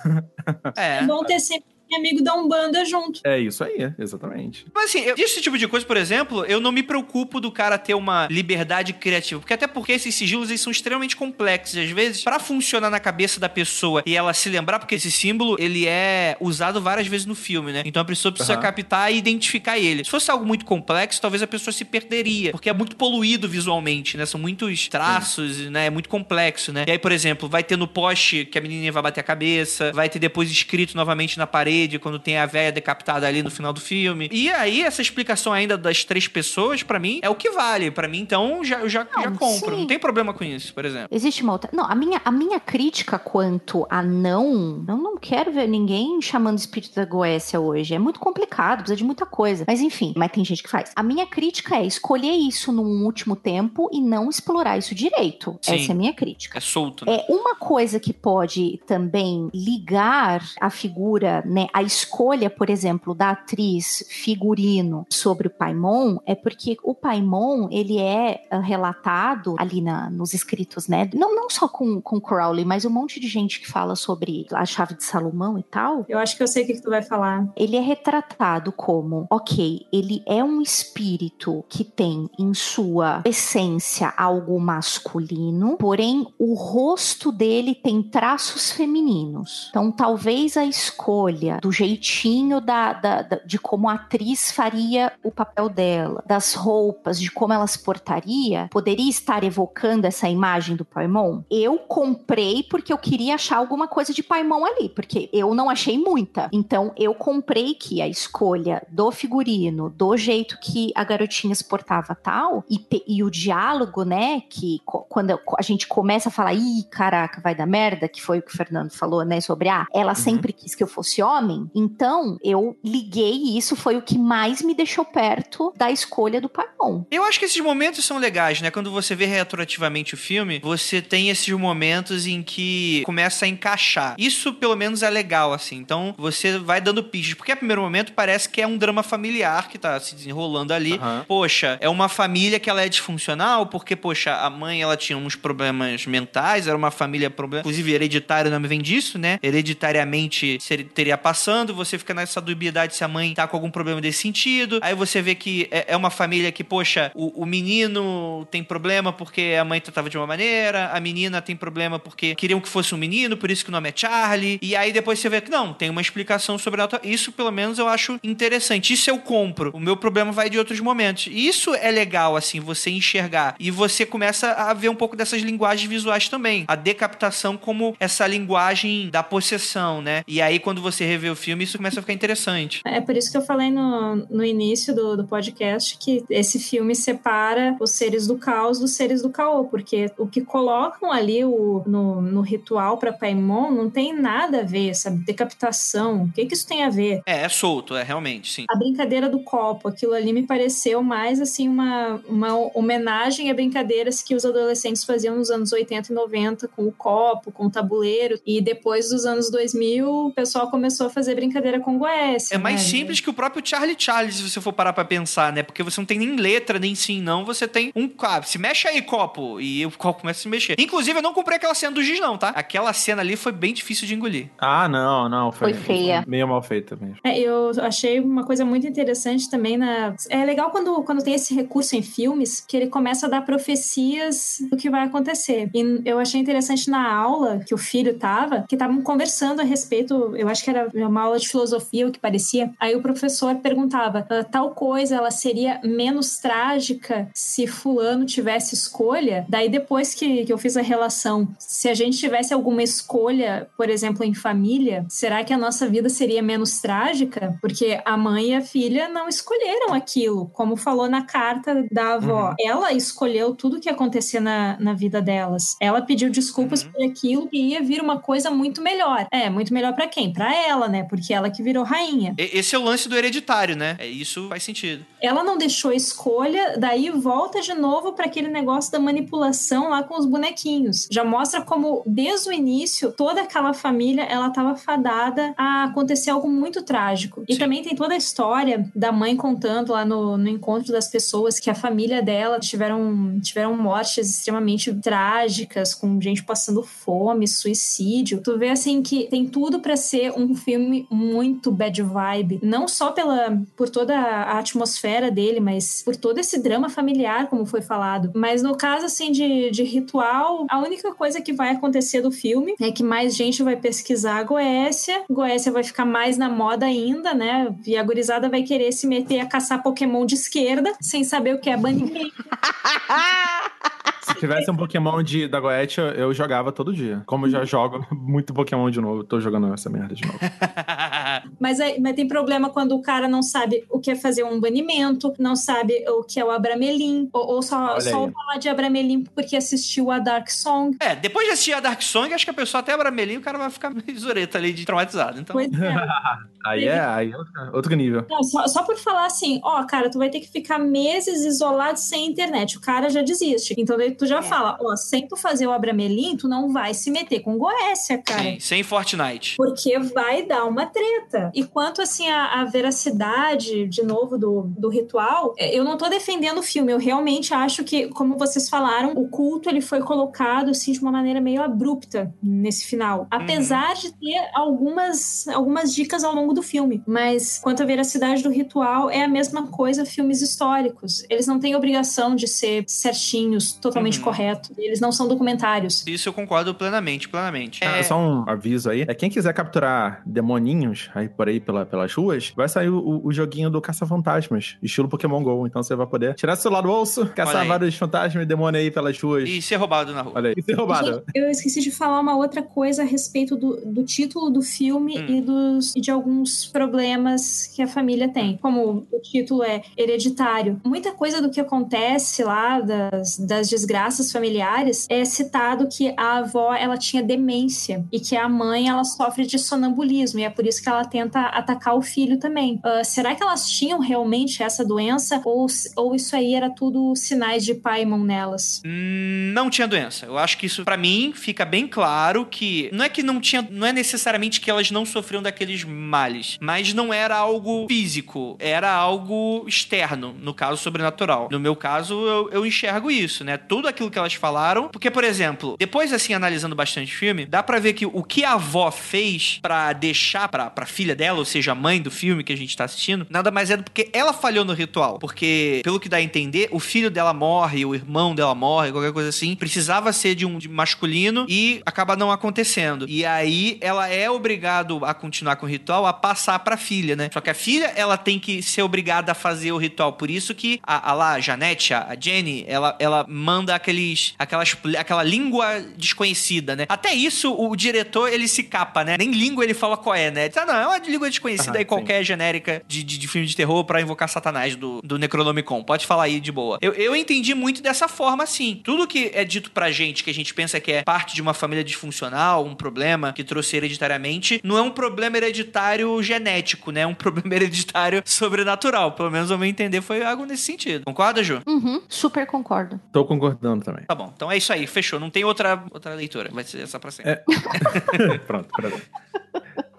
É. É bom ter sempre amigo da Umbanda junto. É isso aí, exatamente. Mas assim, eu, esse tipo de coisa, por exemplo, eu não me preocupo do cara ter uma liberdade criativa. Porque até porque esses sigilos eles são extremamente complexos. E às vezes, pra funcionar na cabeça da pessoa e ela se lembrar, porque esse símbolo ele é usado várias vezes no filme, né? Então a pessoa precisa Aham. captar e identificar ele. Se fosse algo muito complexo, talvez a pessoa se perderia. Porque é muito poluído visualmente, né? São muitos traços, né? É muito complexo, né? E aí, por exemplo, vai ter no poste que a menininha vai bater a cabeça, vai ter depois escrito novamente na parede quando tem a velha decapitada ali no final do filme. E aí, essa explicação ainda das três pessoas, pra mim, é o que vale. Pra mim, então, já, eu já, Não, já compro. sim. Não tem problema com isso, por exemplo. Existe uma outra. Não, a minha, a minha crítica quanto a não. Eu não quero ver ninguém chamando espírito da Goécia hoje. É muito complicado, precisa de muita coisa. Mas enfim, mas tem gente que faz. A minha crítica é escolher isso num último tempo e não explorar isso direito. Sim. Essa é a minha crítica. É solto, né? É uma coisa que pode também ligar a figura, né, a escolha, por exemplo, da atriz figurino sobre o Paimon, é porque o Paimon, ele é ah, relatado ali na, nos escritos, né, não, não só com, com Crowley, mas um monte de gente que fala sobre a chave de Salomão e tal, Eu acho que eu sei o que, que tu vai falar. ele é retratado como, ok, ele é um espírito que tem em sua essência algo masculino, porém o rosto dele tem traços femininos. Então talvez a escolha do jeitinho da, da- da- de como a atriz faria o papel dela, das roupas, de como ela se portaria, poderia estar evocando essa imagem do Paimon. Eu comprei porque eu queria achar alguma coisa de Paimon ali, porque eu não achei muita. Então eu comprei que a escolha do figurino, do jeito que a garotinha se portava tal, e, e o diálogo, né, que quando a gente começa a falar, ih, caraca, vai dar merda, que foi o que o Fernando falou, né, sobre, ah, ela sempre quis que eu fosse homem, homem. Então, eu liguei e isso foi o que mais me deixou perto da escolha do Paimon. Eu acho que esses momentos são legais, né? Quando você vê retroativamente o filme, você tem esses momentos em que começa a encaixar. Isso, pelo menos, é legal, assim. Então, você vai dando pistas. Porque, a primeiro momento, parece que é um drama familiar que tá se desenrolando ali. Aham. Poxa, é uma família que ela é disfuncional, porque, poxa, a mãe, ela tinha uns problemas mentais, era uma família, problema, inclusive hereditário, o nome vem disso, né? Hereditariamente ser- teria passando, você fica nessa dubiedade se a mãe tá com algum problema desse sentido. Aí você vê que é, é uma família que, poxa, o, o menino tem problema porque a mãe tratava de uma maneira, a menina tem problema porque queriam que fosse um menino, por isso que o nome é Charlie. E aí depois você vê que não, tem uma explicação sobre a Isso, pelo menos, eu acho interessante. Isso eu compro. O meu problema vai de outros momentos. E isso é legal, assim, você enxergar. E você começa a ver um pouco dessas linguagens visuais também. A decapitação como essa linguagem da possessão, né? E aí, quando você revê o filme, isso começa a ficar interessante. É por isso que eu falei no, no início do, do podcast que esse filme separa os seres do caos dos seres do caô, porque o que colocam ali o, no, no ritual para Paimon não tem nada a ver, sabe? Decapitação, o que, que isso tem a ver? É, é solto, é realmente, sim. A brincadeira do copo, aquilo ali me pareceu mais assim uma, uma homenagem a brincadeiras que os adolescentes faziam nos anos 80 e 90 com o copo, com o tabuleiro. E depois dos anos 2000, o pessoal começou a fazer brincadeira com Goécia. É mais né? simples que o próprio Charlie Charlie, se você for parar pra pensar, né? Porque você não tem nem letra, nem sim, não. Você tem um. Ah, se mexe aí, copo. E o copo começa a se mexer. Inclusive, eu não comprei aquela cena do giz, não, tá? Aquela cena ali foi bem difícil de engolir. Ah, não, não. Foi, Foi feia. Meio mal feita mesmo. É, eu achei uma coisa muito interessante também na. É legal quando, quando tem esse recurso em filmes que ele começa a dar profecias do que vai acontecer. E eu achei interessante na aula que o filho tava, que estavam conversando a respeito, eu acho que era uma aula de filosofia, o que parecia. Aí o professor perguntava: "Ah, tal coisa ela seria menos trágica se fulano tivesse escolha? Daí depois que, que eu fiz a relação, se a gente tivesse alguma escolha, por exemplo, em família, será que a nossa vida seria menos trágica? Porque a mãe e a filha não escolheram aquilo, como falou na carta da avó. Ela escolheu tudo que ia acontecer na, na vida delas. Ela pediu desculpas Uhum. por aquilo e ia vir uma coisa muito melhor. É, muito melhor pra quem? Pra ela, né? Porque ela que virou rainha. Esse é o lance do hereditário, né? É, isso faz sentido. Ela não deixou escolha, daí volta de novo para aquele negócio da manipulação lá com os bonequinhos. Já mostra como desde o início toda aquela família ela estava fadada a acontecer algo muito trágico. E Sim. também tem toda a história da mãe contando lá no, no encontro das pessoas que a família dela tiveram tiveram mortes extremamente trágicas, com gente passando fome, suicídio. Tu vê assim que tem tudo para ser um filme muito bad vibe, não só pela por toda a atmosfera dele, mas por todo esse drama familiar, como foi falado. Mas no caso assim de, de ritual, a única coisa que vai acontecer do filme é que mais gente vai pesquisar a Goécia, Goécia vai ficar mais na moda ainda, né? E a gurizada vai querer se meter a caçar Pokémon de esquerda, sem saber o que é banimento. [LAUGHS] Se tivesse um Pokémon de, da Goethe, eu, eu jogava todo dia. Como eu já jogo muito Pokémon de novo, eu tô jogando essa merda de novo. [LAUGHS] Mas, aí- mas tem problema quando o cara não sabe o que é fazer um banimento, não sabe o que é o Abramelin, ou, ou só, Olha só aí. falar de Abramelin porque assistiu a Dark Song. É, depois de assistir a Dark Song, acho que a pessoa até abra melinho, o cara vai ficar [LAUGHS] meio zureta ali de traumatizado. Então, Pois é. [LAUGHS] Aí é, aí é outro, nível. Não, só, só por falar assim, ó, cara, tu vai ter que ficar meses isolado sem internet. O cara já desiste. Então daí tu já fala, ó, sem tu fazer o Abramelin, tu não vai se meter com Goécia, cara. sim, sem Fortnite. Porque vai dar uma treta. E quanto, assim, a, a veracidade, de novo, do, do ritual, é, eu não tô defendendo o filme. Eu realmente acho que, como vocês falaram, o culto ele foi colocado, assim, de uma maneira meio abrupta nesse final. Apesar de ter algumas, algumas dicas ao longo do filme. Mas, quanto à veracidade do ritual, é a mesma coisa filmes históricos. Eles não têm obrigação de ser certinhos, totalmente Uhum. corretos. Eles não são documentários. Isso eu concordo plenamente, plenamente. Ah, É, Só um aviso aí. É quem quiser capturar demoninhos aí por aí pela, pelas ruas, vai sair o, o joguinho do Caça-Fantasmas, estilo Pokémon GO. Então você vai poder tirar seu celular do bolso, caçar vários fantasmas e demônios aí pelas ruas. E ser roubado na rua. Olha aí, e ser roubado. Gente, eu esqueci de falar uma outra coisa a respeito do, do título do filme Hum. e, dos, e de alguns problemas que a família tem. Como o título é hereditário. Muita coisa do que acontece lá, das, das desgraças familiares, é citado que a avó ela tinha demência e que a mãe ela sofre de sonambulismo e é por isso que ela tenta tenta atacar o filho também. Uh, será que elas tinham realmente essa doença ou, ou isso aí era tudo sinais de Paimon nelas? Hum, não tinha doença. Eu acho que isso, para mim, fica bem claro que não é que não tinha, não é necessariamente que elas não sofriam daqueles males, mas não era algo físico, era algo externo, no caso sobrenatural. No meu caso, eu, eu enxergo isso, né? Tudo aquilo que elas falaram, porque por exemplo, depois assim analisando bastante o filme, dá para ver que o que a avó fez para deixar pra, pra filha dela, ou seja, a mãe do filme que a gente tá assistindo, nada mais é do que ela falhou no ritual. Porque, pelo que dá a entender, o filho dela morre, o irmão dela morre, qualquer coisa assim. Precisava ser de um de masculino e acaba não acontecendo. E aí ela é obrigado a continuar com o ritual, a passar pra filha, né? Só que a filha, ela tem que ser obrigada a fazer o ritual. Por isso que a, a lá, a Janete, a, a Jenny, ela, ela manda aqueles, aquelas, aquela língua desconhecida, né? Até isso, o diretor, ele se capa, né? Nem língua ele fala qual é, né? Ah, não, é uma língua desconhecida ah, aí, qualquer genérica de, de, de, filme de terror para invocar Satanás do, do Necronomicon. Pode falar aí de boa. Eu, eu entendi muito dessa forma, assim. Tudo que é dito pra gente, que a gente pensa que é parte de uma família disfuncional, um problema que trouxe hereditariamente, não é um problema hereditário genético, né? É um [LAUGHS] problema hereditário sobrenatural. Pelo menos ao meu entender foi algo nesse sentido. Concorda, Ju? Uhum, super concordo. Tô concordando também. Tá bom, então é isso aí, fechou. Não tem outra, outra leitura. Vai ser essa pra sempre. É... [LAUGHS] Pronto, pronto.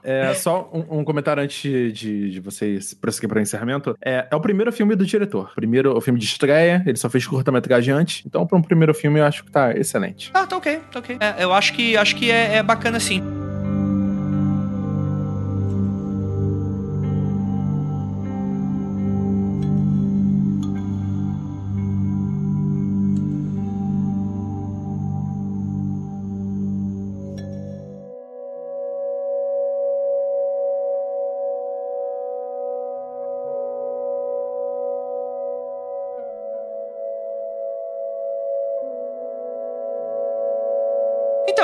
É, só um, um, comentário antes de, de vocês prosseguir para o encerramento. É, é o primeiro filme do diretor. Primeiro, o filme de estreia, ele só fez curta-metragem antes. Então, para um primeiro filme, eu acho que tá excelente. Ah, tá ok, tá ok. É, eu acho que, acho que é, é bacana sim.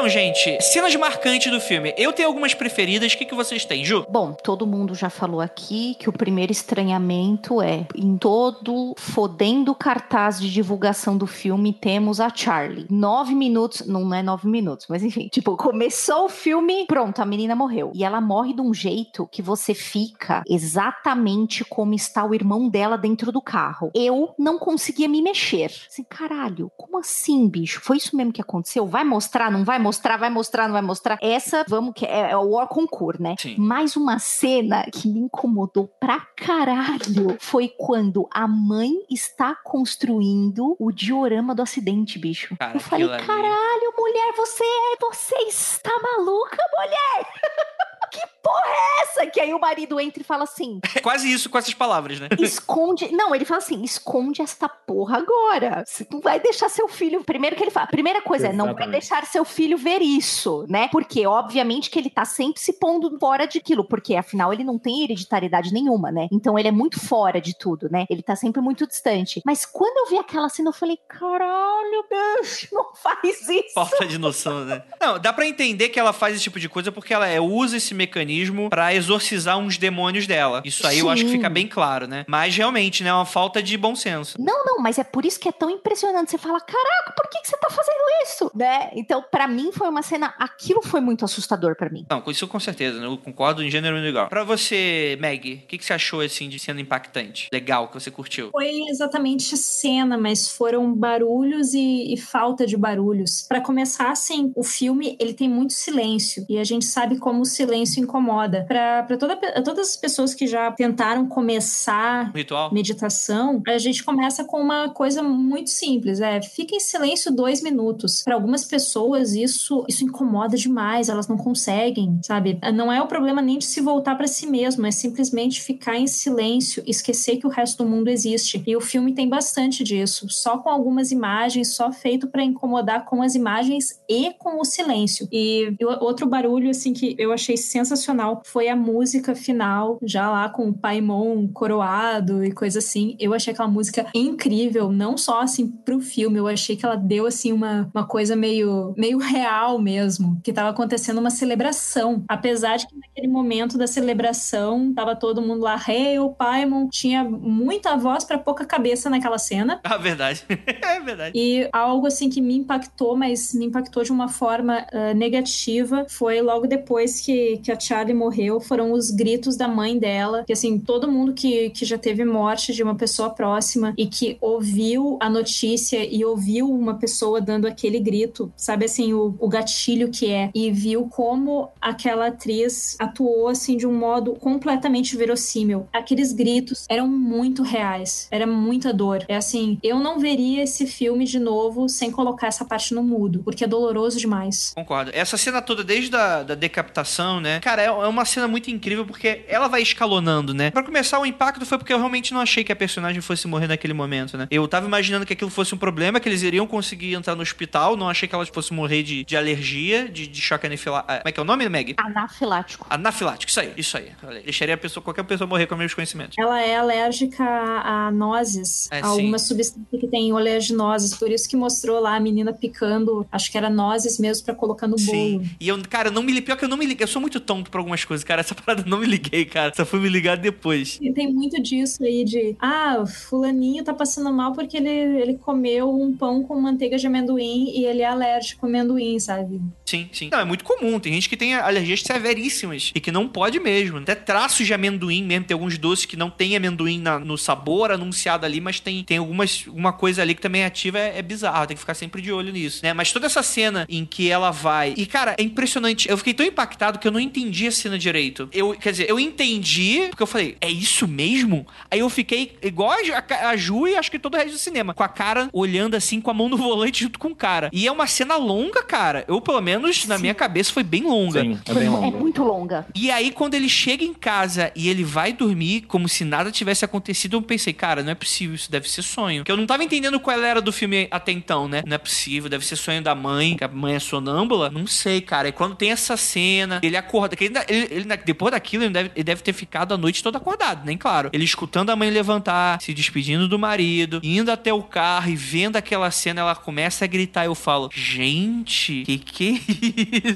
Então, gente, cenas marcantes do filme. Eu tenho algumas preferidas. O que, que vocês têm, Ju? Bom, todo mundo já falou aqui que o primeiro estranhamento é em todo fodendo cartaz de divulgação do filme temos a Charlie. Nove minutos, não é nove minutos, mas enfim, tipo, começou o filme, pronto, a menina morreu. E ela morre de um jeito que você fica exatamente como está o irmão dela dentro do carro. Eu não conseguia me mexer. Assim, caralho, como assim, bicho? Foi isso mesmo que aconteceu? Vai mostrar, não vai mostrar, vai mostrar, não vai mostrar. Essa, vamos que é, é o War Concur, né? Sim. Mais uma cena que me incomodou pra caralho foi quando a mãe está construindo o diorama do acidente, bicho. Cara, Eu falei, caralho, mulher, você é, você está maluca, mulher? [LAUGHS] que porra é essa? Que aí o marido entra e fala assim. É [LAUGHS] quase isso com essas palavras, né? Esconde. Não, ele fala assim: esconde esta porra agora. Você não vai deixar seu filho. Primeiro que ele fala. Primeira coisa Exatamente. é não vai deixar seu filho ver isso, né? Porque, obviamente, que ele tá sempre se pondo fora de aquilo, porque afinal ele não tem hereditariedade nenhuma, né? Então ele é muito fora de tudo, né? Ele tá sempre muito distante. Mas quando eu vi aquela cena, eu falei: caralho, bicho, [LAUGHS] não faz isso. Falta de noção, né? Não, dá para entender que ela faz esse tipo de coisa porque ela é, usa esse mecanismo para exorcizar uns demônios dela. Isso aí Sim. eu acho que fica bem claro, né? Mas realmente, né, é uma falta de bom senso. Não, não, mas é por isso que é tão impressionante. Você fala, caraca, por que, que você tá fazendo isso? Né? Então, para mim foi uma cena, aquilo foi muito assustador para mim. Não, com isso com certeza, né? eu concordo em gênero legal. Para você, Meg, o que, que você achou assim de cena impactante, legal que você curtiu? Foi exatamente cena, mas foram barulhos e, e falta de barulhos. Para começar, assim, o filme ele tem muito silêncio e a gente sabe como o silêncio isso incomoda. Para toda, todas as pessoas que já tentaram começar Ritual. meditação, a gente começa com uma coisa muito simples, é fica em silêncio dois minutos. Para algumas pessoas isso isso incomoda demais, elas não conseguem, sabe? Não é o problema nem de se voltar para si mesmo, é simplesmente ficar em silêncio, esquecer que o resto do mundo existe. E o filme tem bastante disso, só com algumas imagens, só feito para incomodar com as imagens e com o silêncio. E outro barulho assim que eu achei sensacional foi a música final, já lá com o Paimon coroado e coisa assim. Eu achei aquela música incrível, não só assim pro filme, eu achei que ela deu assim uma, uma coisa meio, meio real mesmo, que tava acontecendo uma celebração. Apesar de que naquele momento da celebração tava todo mundo lá, hey, o Paimon tinha muita voz para pouca cabeça naquela cena. [LAUGHS] Ah, verdade. [LAUGHS] é verdade. E algo assim que me impactou, mas me impactou de uma forma uh, negativa, foi logo depois que, que a Charlie morreu foram os gritos da mãe dela. Que assim, todo mundo que, que já teve morte de uma pessoa próxima e que ouviu a notícia e ouviu uma pessoa dando aquele grito, sabe assim, o, o gatilho que é, e viu como aquela atriz atuou assim de um modo completamente verossímil. Aqueles gritos eram muito reais, era muita dor. É assim, eu não veria esse filme de novo sem colocar essa parte no mudo, porque é doloroso demais. Concordo. Essa cena toda, desde a da decapitação, né? Cara, é, é uma cena muito incrível porque ela vai escalonando, né? Pra começar, o impacto foi porque eu realmente não achei que a personagem fosse morrer naquele momento, né? Eu tava imaginando que aquilo fosse um problema, que eles iriam conseguir entrar no hospital, não achei que ela fosse morrer de, de alergia, de, de choque anafilático. Como é que é o nome, Meg? Anafilático. Anafilático, isso aí, isso aí. Deixaria a pessoa, qualquer pessoa morrer com meus conhecimentos. Ela é alérgica a nozes, é, a alguma substância que tem oleaginosas, por isso que mostrou lá a menina picando, acho que era nozes mesmo para colocar no bolo. Sim. E eu, cara, não me pior que eu não me liguei, eu sou muito tonto pra algumas coisas, cara, essa [LAUGHS] parada não me liguei, cara. Só fui me ligar depois. E tem muito disso aí de, ah, fulaninho tá passando mal porque ele, ele comeu um pão com manteiga de amendoim e ele é alérgico a amendoim, sabe? Sim, sim. Não, é muito comum. Tem gente que tem alergias severíssimas e que não pode mesmo. Até traços de amendoim mesmo. Tem alguns doces que não tem amendoim na, no sabor anunciado ali, mas tem, tem algumas, uma coisa ali que também é ativa. É, é bizarro. Tem que ficar sempre de olho nisso, né? Mas toda essa cena em que ela vai. E, cara, é impressionante. Eu fiquei tão impactado que eu não entendi a cena direito. Eu, quer dizer, eu entendi, porque eu falei, é isso mesmo? Aí eu fiquei igual a, a Ju e acho que todo o resto do cinema, com a cara olhando assim, com a mão no [LAUGHS] volante junto com o cara. E é uma cena longa, cara. Eu, pelo menos, Sim. na minha cabeça foi bem longa. Sim, é bem [LAUGHS] longa. É muito longa. E aí, quando ele chega em casa e ele vai dormir como se nada tivesse acontecido, eu pensei, cara, não é possível, isso deve ser sonho. Porque eu não tava entendendo qual era do filme até então, né? Não é possível, deve ser sonho da mãe, que a mãe é sonâmbula. Não sei, cara. E quando tem essa cena, ele acorda, que ele, ele, ele depois daquilo, ele deve, ele deve ter ficado a noite toda acordado, nem claro. Ele escutando a mãe levantar, se despedindo do marido, indo até o carro e vendo aquela cena, ela começa a gritar. Eu falo, gente, que que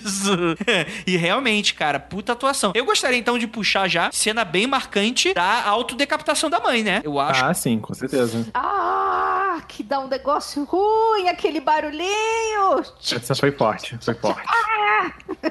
isso. [LAUGHS] e realmente, cara, puta atuação. Eu gostaria então de puxar já cena bem marcante da autodecapitação da mãe, né? Eu acho. Ah, sim, com certeza. Ah, que dá um negócio ruim, aquele barulhinho. Essa foi forte, foi forte. Ah!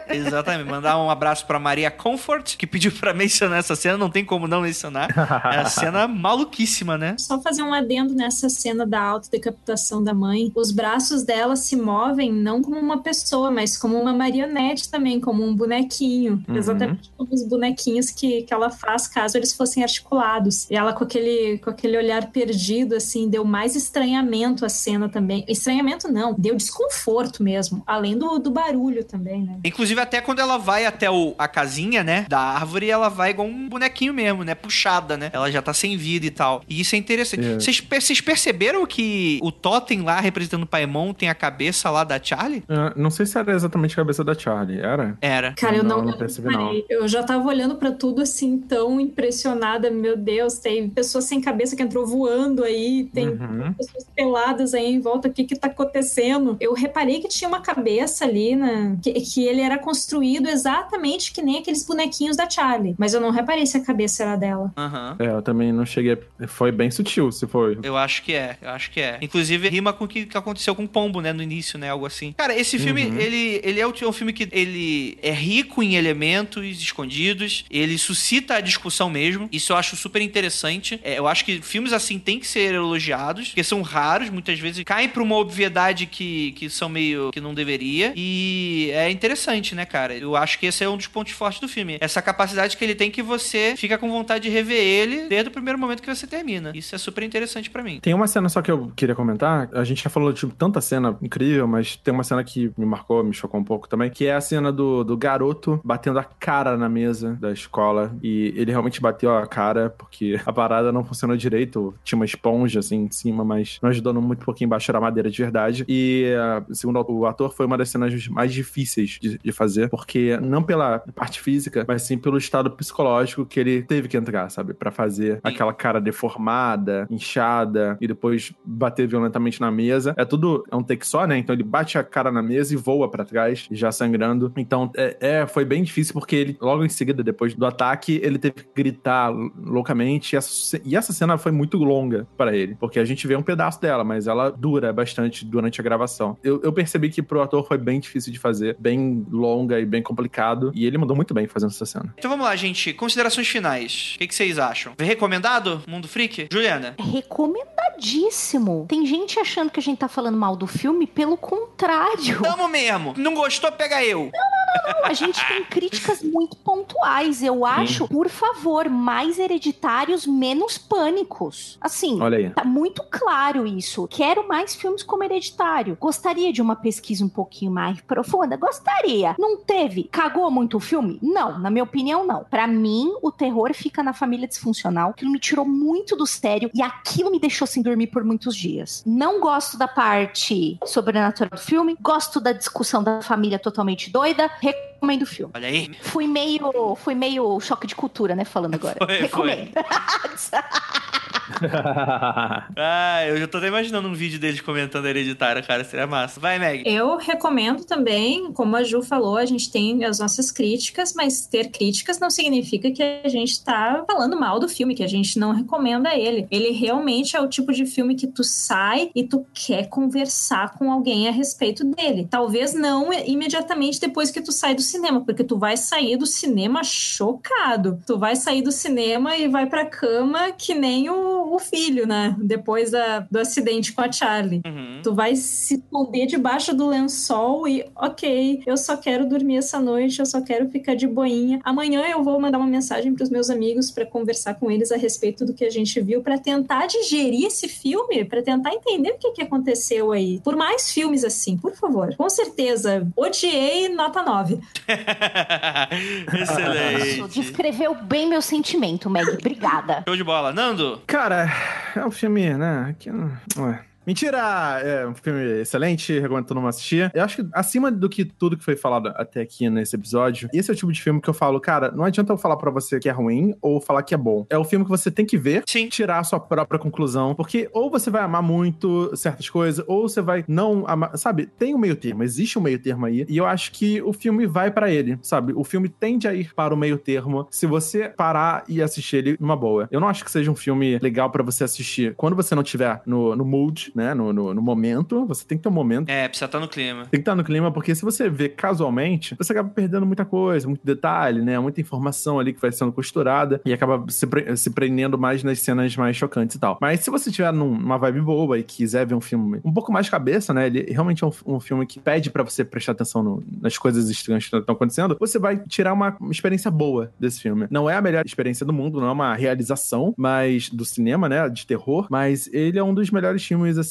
Exatamente. Mandar um abraço pra Maria Comfort, que pediu pra mencionar essa cena, não tem como não mencionar. É a cena maluquíssima, né? Só fazer um adendo nessa cena da autodecapitação da mãe. Os braços dela se movem não como uma pessoa, mas como uma marionete também, como um bonequinho. Uhum. Exatamente como os bonequinhos que, que ela faz caso eles fossem articulados. E ela com aquele, com aquele olhar perdido, assim, deu mais estranhamento à cena também. Estranhamento não, deu desconforto mesmo, além do, do barulho também, né? Inclusive, até quando ela vai até o, a casinha, né, da árvore, ela vai igual um bonequinho mesmo, né, puxada, né? Ela já tá sem vida e tal. E isso é interessante. É. Vocês yeah. perceberam que o totem lá, representando o Paimon, tem a cabeça lá da Charlie? Uh, não sei se era exatamente a cabeça da Charlie, era? Era. Cara, eu não, não, não percebi, não. Eu já tava olhando para tudo assim, tão impressionada. Meu Deus, tem pessoas sem cabeça que entrou voando aí, tem uhum. pessoas peladas aí em volta. O que que tá acontecendo? Eu reparei que tinha uma cabeça ali, né? Que, que ele era construído exatamente que nem aqueles bonequinhos da Charlie. Mas eu não reparei se a cabeça era dela. Uhum. É, eu também não cheguei. Foi bem sutil, se foi. Eu acho que é, eu acho que é. Inclusive, rima com o que, que aconteceu com o Pombo, né? No início, né? Algo assim. Cara, esse filme, uhum. ele, ele é um filme que ele é rico em elementos escondidos, ele suscita a discussão mesmo. Isso eu acho super interessante. É, eu acho que filmes assim têm que ser elogiados, porque são raros, muitas vezes caem pra uma obviedade que, que são meio que não deveria. E é interessante, né, cara? Eu acho que esse é um dos pontos fortes do filme. Essa capacidade que ele tem que você fica com vontade de rever ele desde o primeiro momento que você termina. Isso é super interessante para mim. Tem uma cena só que eu queria comentar. A gente já falou tipo, tanta cena incrível, mas tem uma cena que me marcou, me chocou um pouco também, que é a cena do, do garoto batendo a cara na mesa da escola. E ele realmente bateu a cara porque [LAUGHS] a parada não funcionou direito. Tinha uma esponja assim em cima, mas não ajudou muito porque embaixo era madeira de verdade. E uh, segundo o ator, foi uma das cenas mais difíceis de, de, fazer, porque não pela parte física, mas sim pelo estado psicológico que ele teve que entrar, sabe? para fazer sim. aquela cara deformada, inchada e depois bater violentamente na mesa. É tudo, é um take só, né? Então ele bate a cara na mesa e voa para trás, já sangrando. Então, é, é, foi bem difícil porque ele, logo em seguida, depois do ataque, ele teve que gritar loucamente. E essa, e essa cena foi muito longa para ele, porque a gente vê um pedaço espaço dela, mas ela dura bastante durante a gravação. Eu, eu percebi que pro ator foi bem difícil de fazer, bem longa e bem complicado, e ele mandou muito bem fazendo essa cena. Então vamos lá, gente. Considerações finais. O que, que vocês acham? Recomendado? Mundo Freak? Juliana? Recomendadíssimo. Tem gente achando que a gente tá falando mal do filme, pelo contrário. Tamo mesmo. Não gostou? Pega eu. Não, a gente tem críticas muito pontuais. Eu acho, por favor, mais hereditários, menos pânicos. Assim, Olha aí. tá muito claro isso. Quero mais filmes como Hereditário. Gostaria de uma pesquisa um pouquinho mais profunda? Gostaria. Não teve? Cagou muito o filme? Não, na minha opinião, não. Pra mim, o terror fica na família disfuncional. Aquilo me tirou muito do sério e aquilo me deixou sem dormir por muitos dias. Não gosto da parte sobrenatural do filme. Gosto da discussão da família totalmente doida. pick Recomendo o filme. Olha aí. Fui meio, fui meio choque de cultura, né? Falando agora. Foi, foi. Recomendo. [LAUGHS] [LAUGHS] Ah, eu já tô até imaginando um vídeo deles comentando Hereditário, cara. Seria massa. Vai, Meg. Eu recomendo também, como a Ju falou, a gente tem as nossas críticas, mas ter críticas não significa que a gente tá falando mal do filme, que a gente não recomenda ele. Ele realmente é o tipo de filme que tu sai e tu quer conversar com alguém a respeito dele. Talvez não imediatamente depois que tu sai do cinema, porque tu vai sair do cinema chocado. Tu vai sair do cinema e vai pra cama que nem o, o filho, né? Depois da, do acidente com a Charlie. Uhum. Tu vai se esconder debaixo do lençol e, ok, eu só quero dormir essa noite, eu só quero ficar de boinha. Amanhã eu vou mandar uma mensagem pros meus amigos pra conversar com eles a respeito do que a gente viu, pra tentar digerir esse filme, pra tentar entender o que, que aconteceu aí. Por mais filmes assim, por favor. Com certeza, odiei nota 9. [LAUGHS] Excelente. Descreveu bem meu sentimento, Meg. Obrigada. Show de bola. Nando? Cara, é um filme, né? Que não. Ué. Mentira! É um filme excelente, recomendo todo mundo assistir. Eu acho que, acima do que tudo que foi falado até aqui nesse episódio, esse é o tipo de filme que eu falo, cara, não adianta eu falar pra você que é ruim ou falar que é bom. É o filme que você tem que ver, Sim. tirar a sua própria conclusão, porque ou você vai amar muito certas coisas, ou você vai não amar, sabe? Tem um meio termo, existe um meio termo aí, e eu acho que o filme vai pra ele, sabe? O filme tende a ir para o meio termo se você parar e assistir ele numa boa. Eu não acho que seja um filme legal pra você assistir quando você não tiver no, no mood, né? No, no, no momento. Você tem que ter um momento. É, precisa estar no clima. Tem que estar no clima, porque se você vê casualmente, você acaba perdendo muita coisa, muito detalhe, né? Muita informação ali que vai sendo costurada e acaba se, pre- se prendendo mais nas cenas mais chocantes e tal. Mas se você tiver num- numa vibe boa e quiser ver um filme um pouco mais cabeça, né? Ele realmente é um, um filme que pede pra você prestar atenção no- nas coisas estranhas que estão acontecendo. Você vai tirar uma, uma experiência boa desse filme. Não é a melhor experiência do mundo, não é uma realização, mas do cinema, né? De terror. Mas ele é um dos melhores filmes, assim,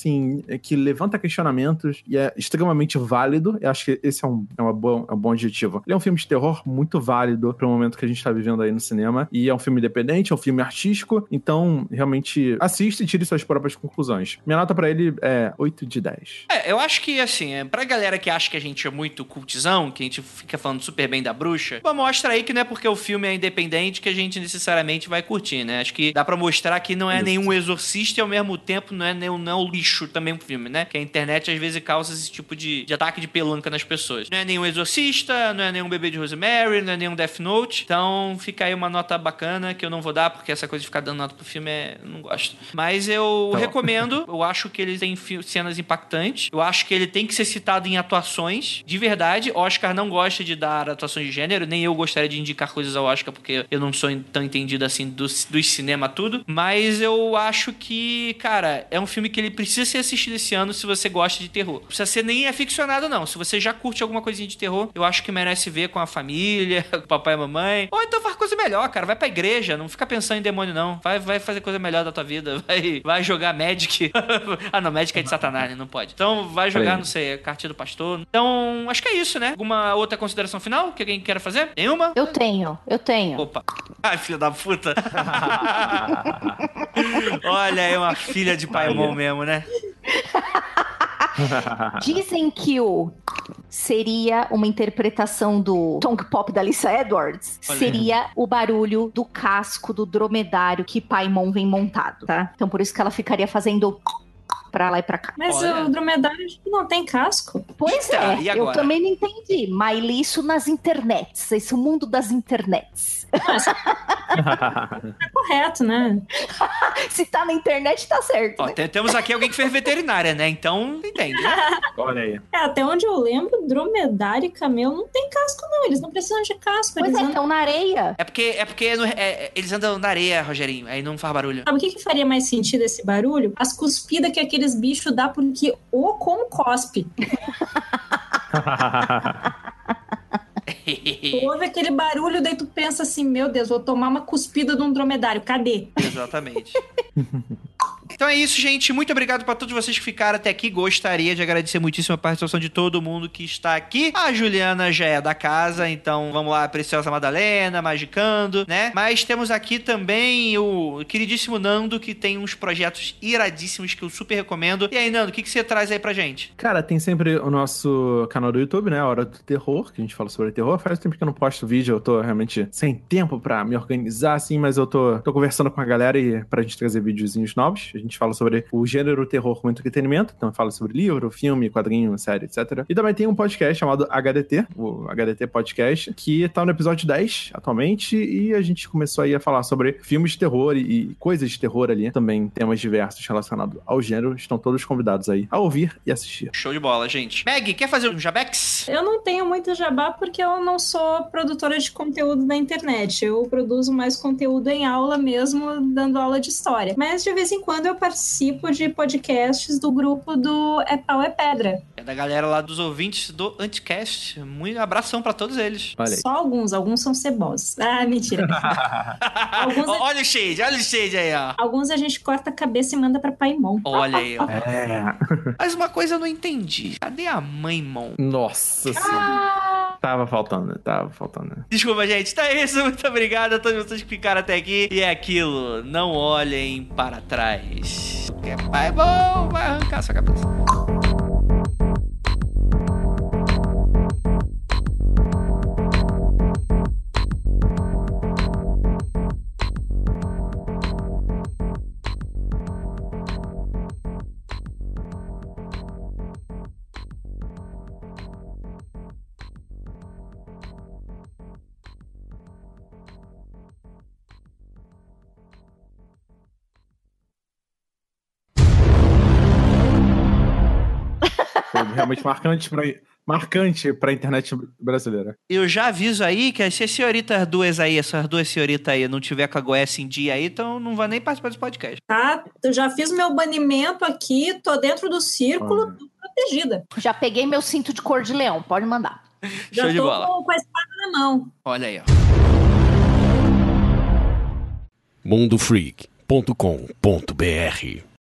é que levanta questionamentos e é extremamente válido. Eu acho que esse é um, é uma boa, é um bom objetivo. Ele é um filme de terror muito válido para o momento que a gente tá vivendo aí no cinema. E é um filme independente, é um filme artístico. Então, realmente, assista e tire suas próprias conclusões. Minha nota para ele é 8 de 10. É, eu acho que, assim, é, pra galera que acha que a gente é muito cultizão, que a gente fica falando super bem da bruxa, mostra aí que não é porque o filme é independente que a gente necessariamente vai curtir, né? Acho que dá pra mostrar que não é Isso. nenhum exorcista e ao mesmo tempo não é nenhum não lixo também o filme, né? Que a internet às vezes causa esse tipo de, de ataque de pelanca nas pessoas. Não é nenhum exorcista, não é nenhum bebê de Rosemary, não é nenhum Death Note. Então fica aí uma nota bacana que eu não vou dar, porque essa coisa de ficar dando nota pro filme é. eu não gosto. Mas eu Tá recomendo, [LAUGHS] eu acho que ele tem cenas impactantes. Eu acho que ele tem que ser citado em atuações. De verdade, Oscar não gosta de dar atuações de gênero, nem eu gostaria de indicar coisas ao Oscar, porque eu não sou tão entendido assim dos, dos cinema tudo. Mas eu acho que, cara, é um filme que ele precisa ser assistido esse ano se você gosta de terror. Não precisa ser nem aficionado, não. Se você já curte alguma coisinha de terror, eu acho que merece ver com a família, [LAUGHS] com o papai e a mamãe. Ou então faz coisa melhor, cara. Vai pra igreja, não fica pensando em demônio, não. Vai, vai fazer coisa melhor da tua vida. [LAUGHS] Vai, vai jogar Magic. [LAUGHS] ah, não, Magic é de Satanás, né? Não pode. Então vai jogar, não sei, a cartinha do pastor. Então, acho que é isso, né? Alguma outra consideração final que alguém queira fazer? Nenhuma? Eu tenho, eu tenho. Opa. Ai, filho da puta. Olha, é uma filha de pai bom mesmo, né? [LAUGHS] Dizem que o seria uma interpretação do Tongue Pop da Lisa Edwards. Olha. Seria o barulho do casco do dromedário que Paimon vem montado, tá? Então por isso que ela ficaria fazendo pra lá e pra cá. Mas Olha. o dromedário não tem casco. Pois Eita, é, e eu também não entendi, mas li isso nas internets, esse mundo das internets. [LAUGHS] Tá correto, né? [LAUGHS] Se tá na internet, tá certo. Ó, né? te- temos aqui alguém que fez veterinária, né? Então, entende. né? [LAUGHS] Olha aí. É, até onde eu lembro, dromedário e camelo não tem casco, não. Eles não precisam de casco. Pois Eles é, andam... estão na areia. É porque, é porque no- é- é- eles andam na areia, Rogerinho, aí não faz barulho. Sabe o que, que faria mais sentido esse barulho? As cuspidas que aqueles bichos dá, porque o como cospe. Tu [LAUGHS] ouve aquele barulho, daí tu pensa assim, meu Deus, vou tomar uma cuspida de um dromedário, cadê? Exatamente. [LAUGHS] Então é isso, gente. Muito obrigado para todos vocês que ficaram até aqui. Gostaria de agradecer muitíssimo a participação de todo mundo que está aqui. A Juliana já é da casa, então vamos lá, Preciosa Madalena, Magicando, né? Mas temos aqui também o queridíssimo Nando, que tem uns projetos iradíssimos que eu super recomendo. E aí, Nando, o que, que você traz aí pra gente? Cara, tem sempre o nosso canal do YouTube, né? Hora do Terror, que a gente fala sobre terror. Faz tempo que eu não posto vídeo, eu tô realmente sem tempo pra me organizar, assim, mas eu tô, tô conversando com a galera e pra gente trazer videozinhos novos. A gente fala sobre o gênero terror com entretenimento, então fala sobre livro, filme, quadrinho, série, etc. E também tem um podcast chamado HDT, o HDT Podcast, que tá no episódio 10 atualmente, e a gente começou aí a falar sobre filmes de terror e, e coisas de terror ali, também temas diversos relacionados ao gênero. Estão todos convidados aí a ouvir e assistir. Show de bola, gente. Meg, quer fazer um Jabex? Eu não tenho muito jabá porque eu não sou produtora de conteúdo na internet. Eu produzo mais conteúdo em aula mesmo, dando aula de história. Mas de vez em quando eu participo de podcasts do grupo do É Pau é Pedra. É da galera lá dos ouvintes do Anticast. Muito abração pra todos eles. Olha aí. Só alguns, alguns são cebosos. Ah, mentira. [LAUGHS] Alguns é- olha o shade, olha o shade aí, ó. alguns a gente corta a cabeça e manda pra Paimon. Olha aí, ó. [LAUGHS] É. Mas uma coisa eu não entendi. Cadê a mãe, Mon? Nossa senhora. Tava faltando, tava faltando. Desculpa, gente. Tá isso. Muito obrigado a todos vocês que ficaram até aqui. E é aquilo. Não olhem para trás. Porque pai bom vai arrancar sua cabeça. Realmente marcante pra, marcante pra internet brasileira. Eu já aviso aí que se as senhoritas duas aí, essas duas senhoritas aí, não tiver com a Goiás em dia aí, então não vai nem participar desse podcast. Tá? Eu já fiz meu banimento aqui, tô dentro do círculo, tô protegida. Já peguei meu cinto de cor de leão, pode mandar. Já Show de tô bola. com, com a espada na mão. Olha aí, ó. mundofreak.com.br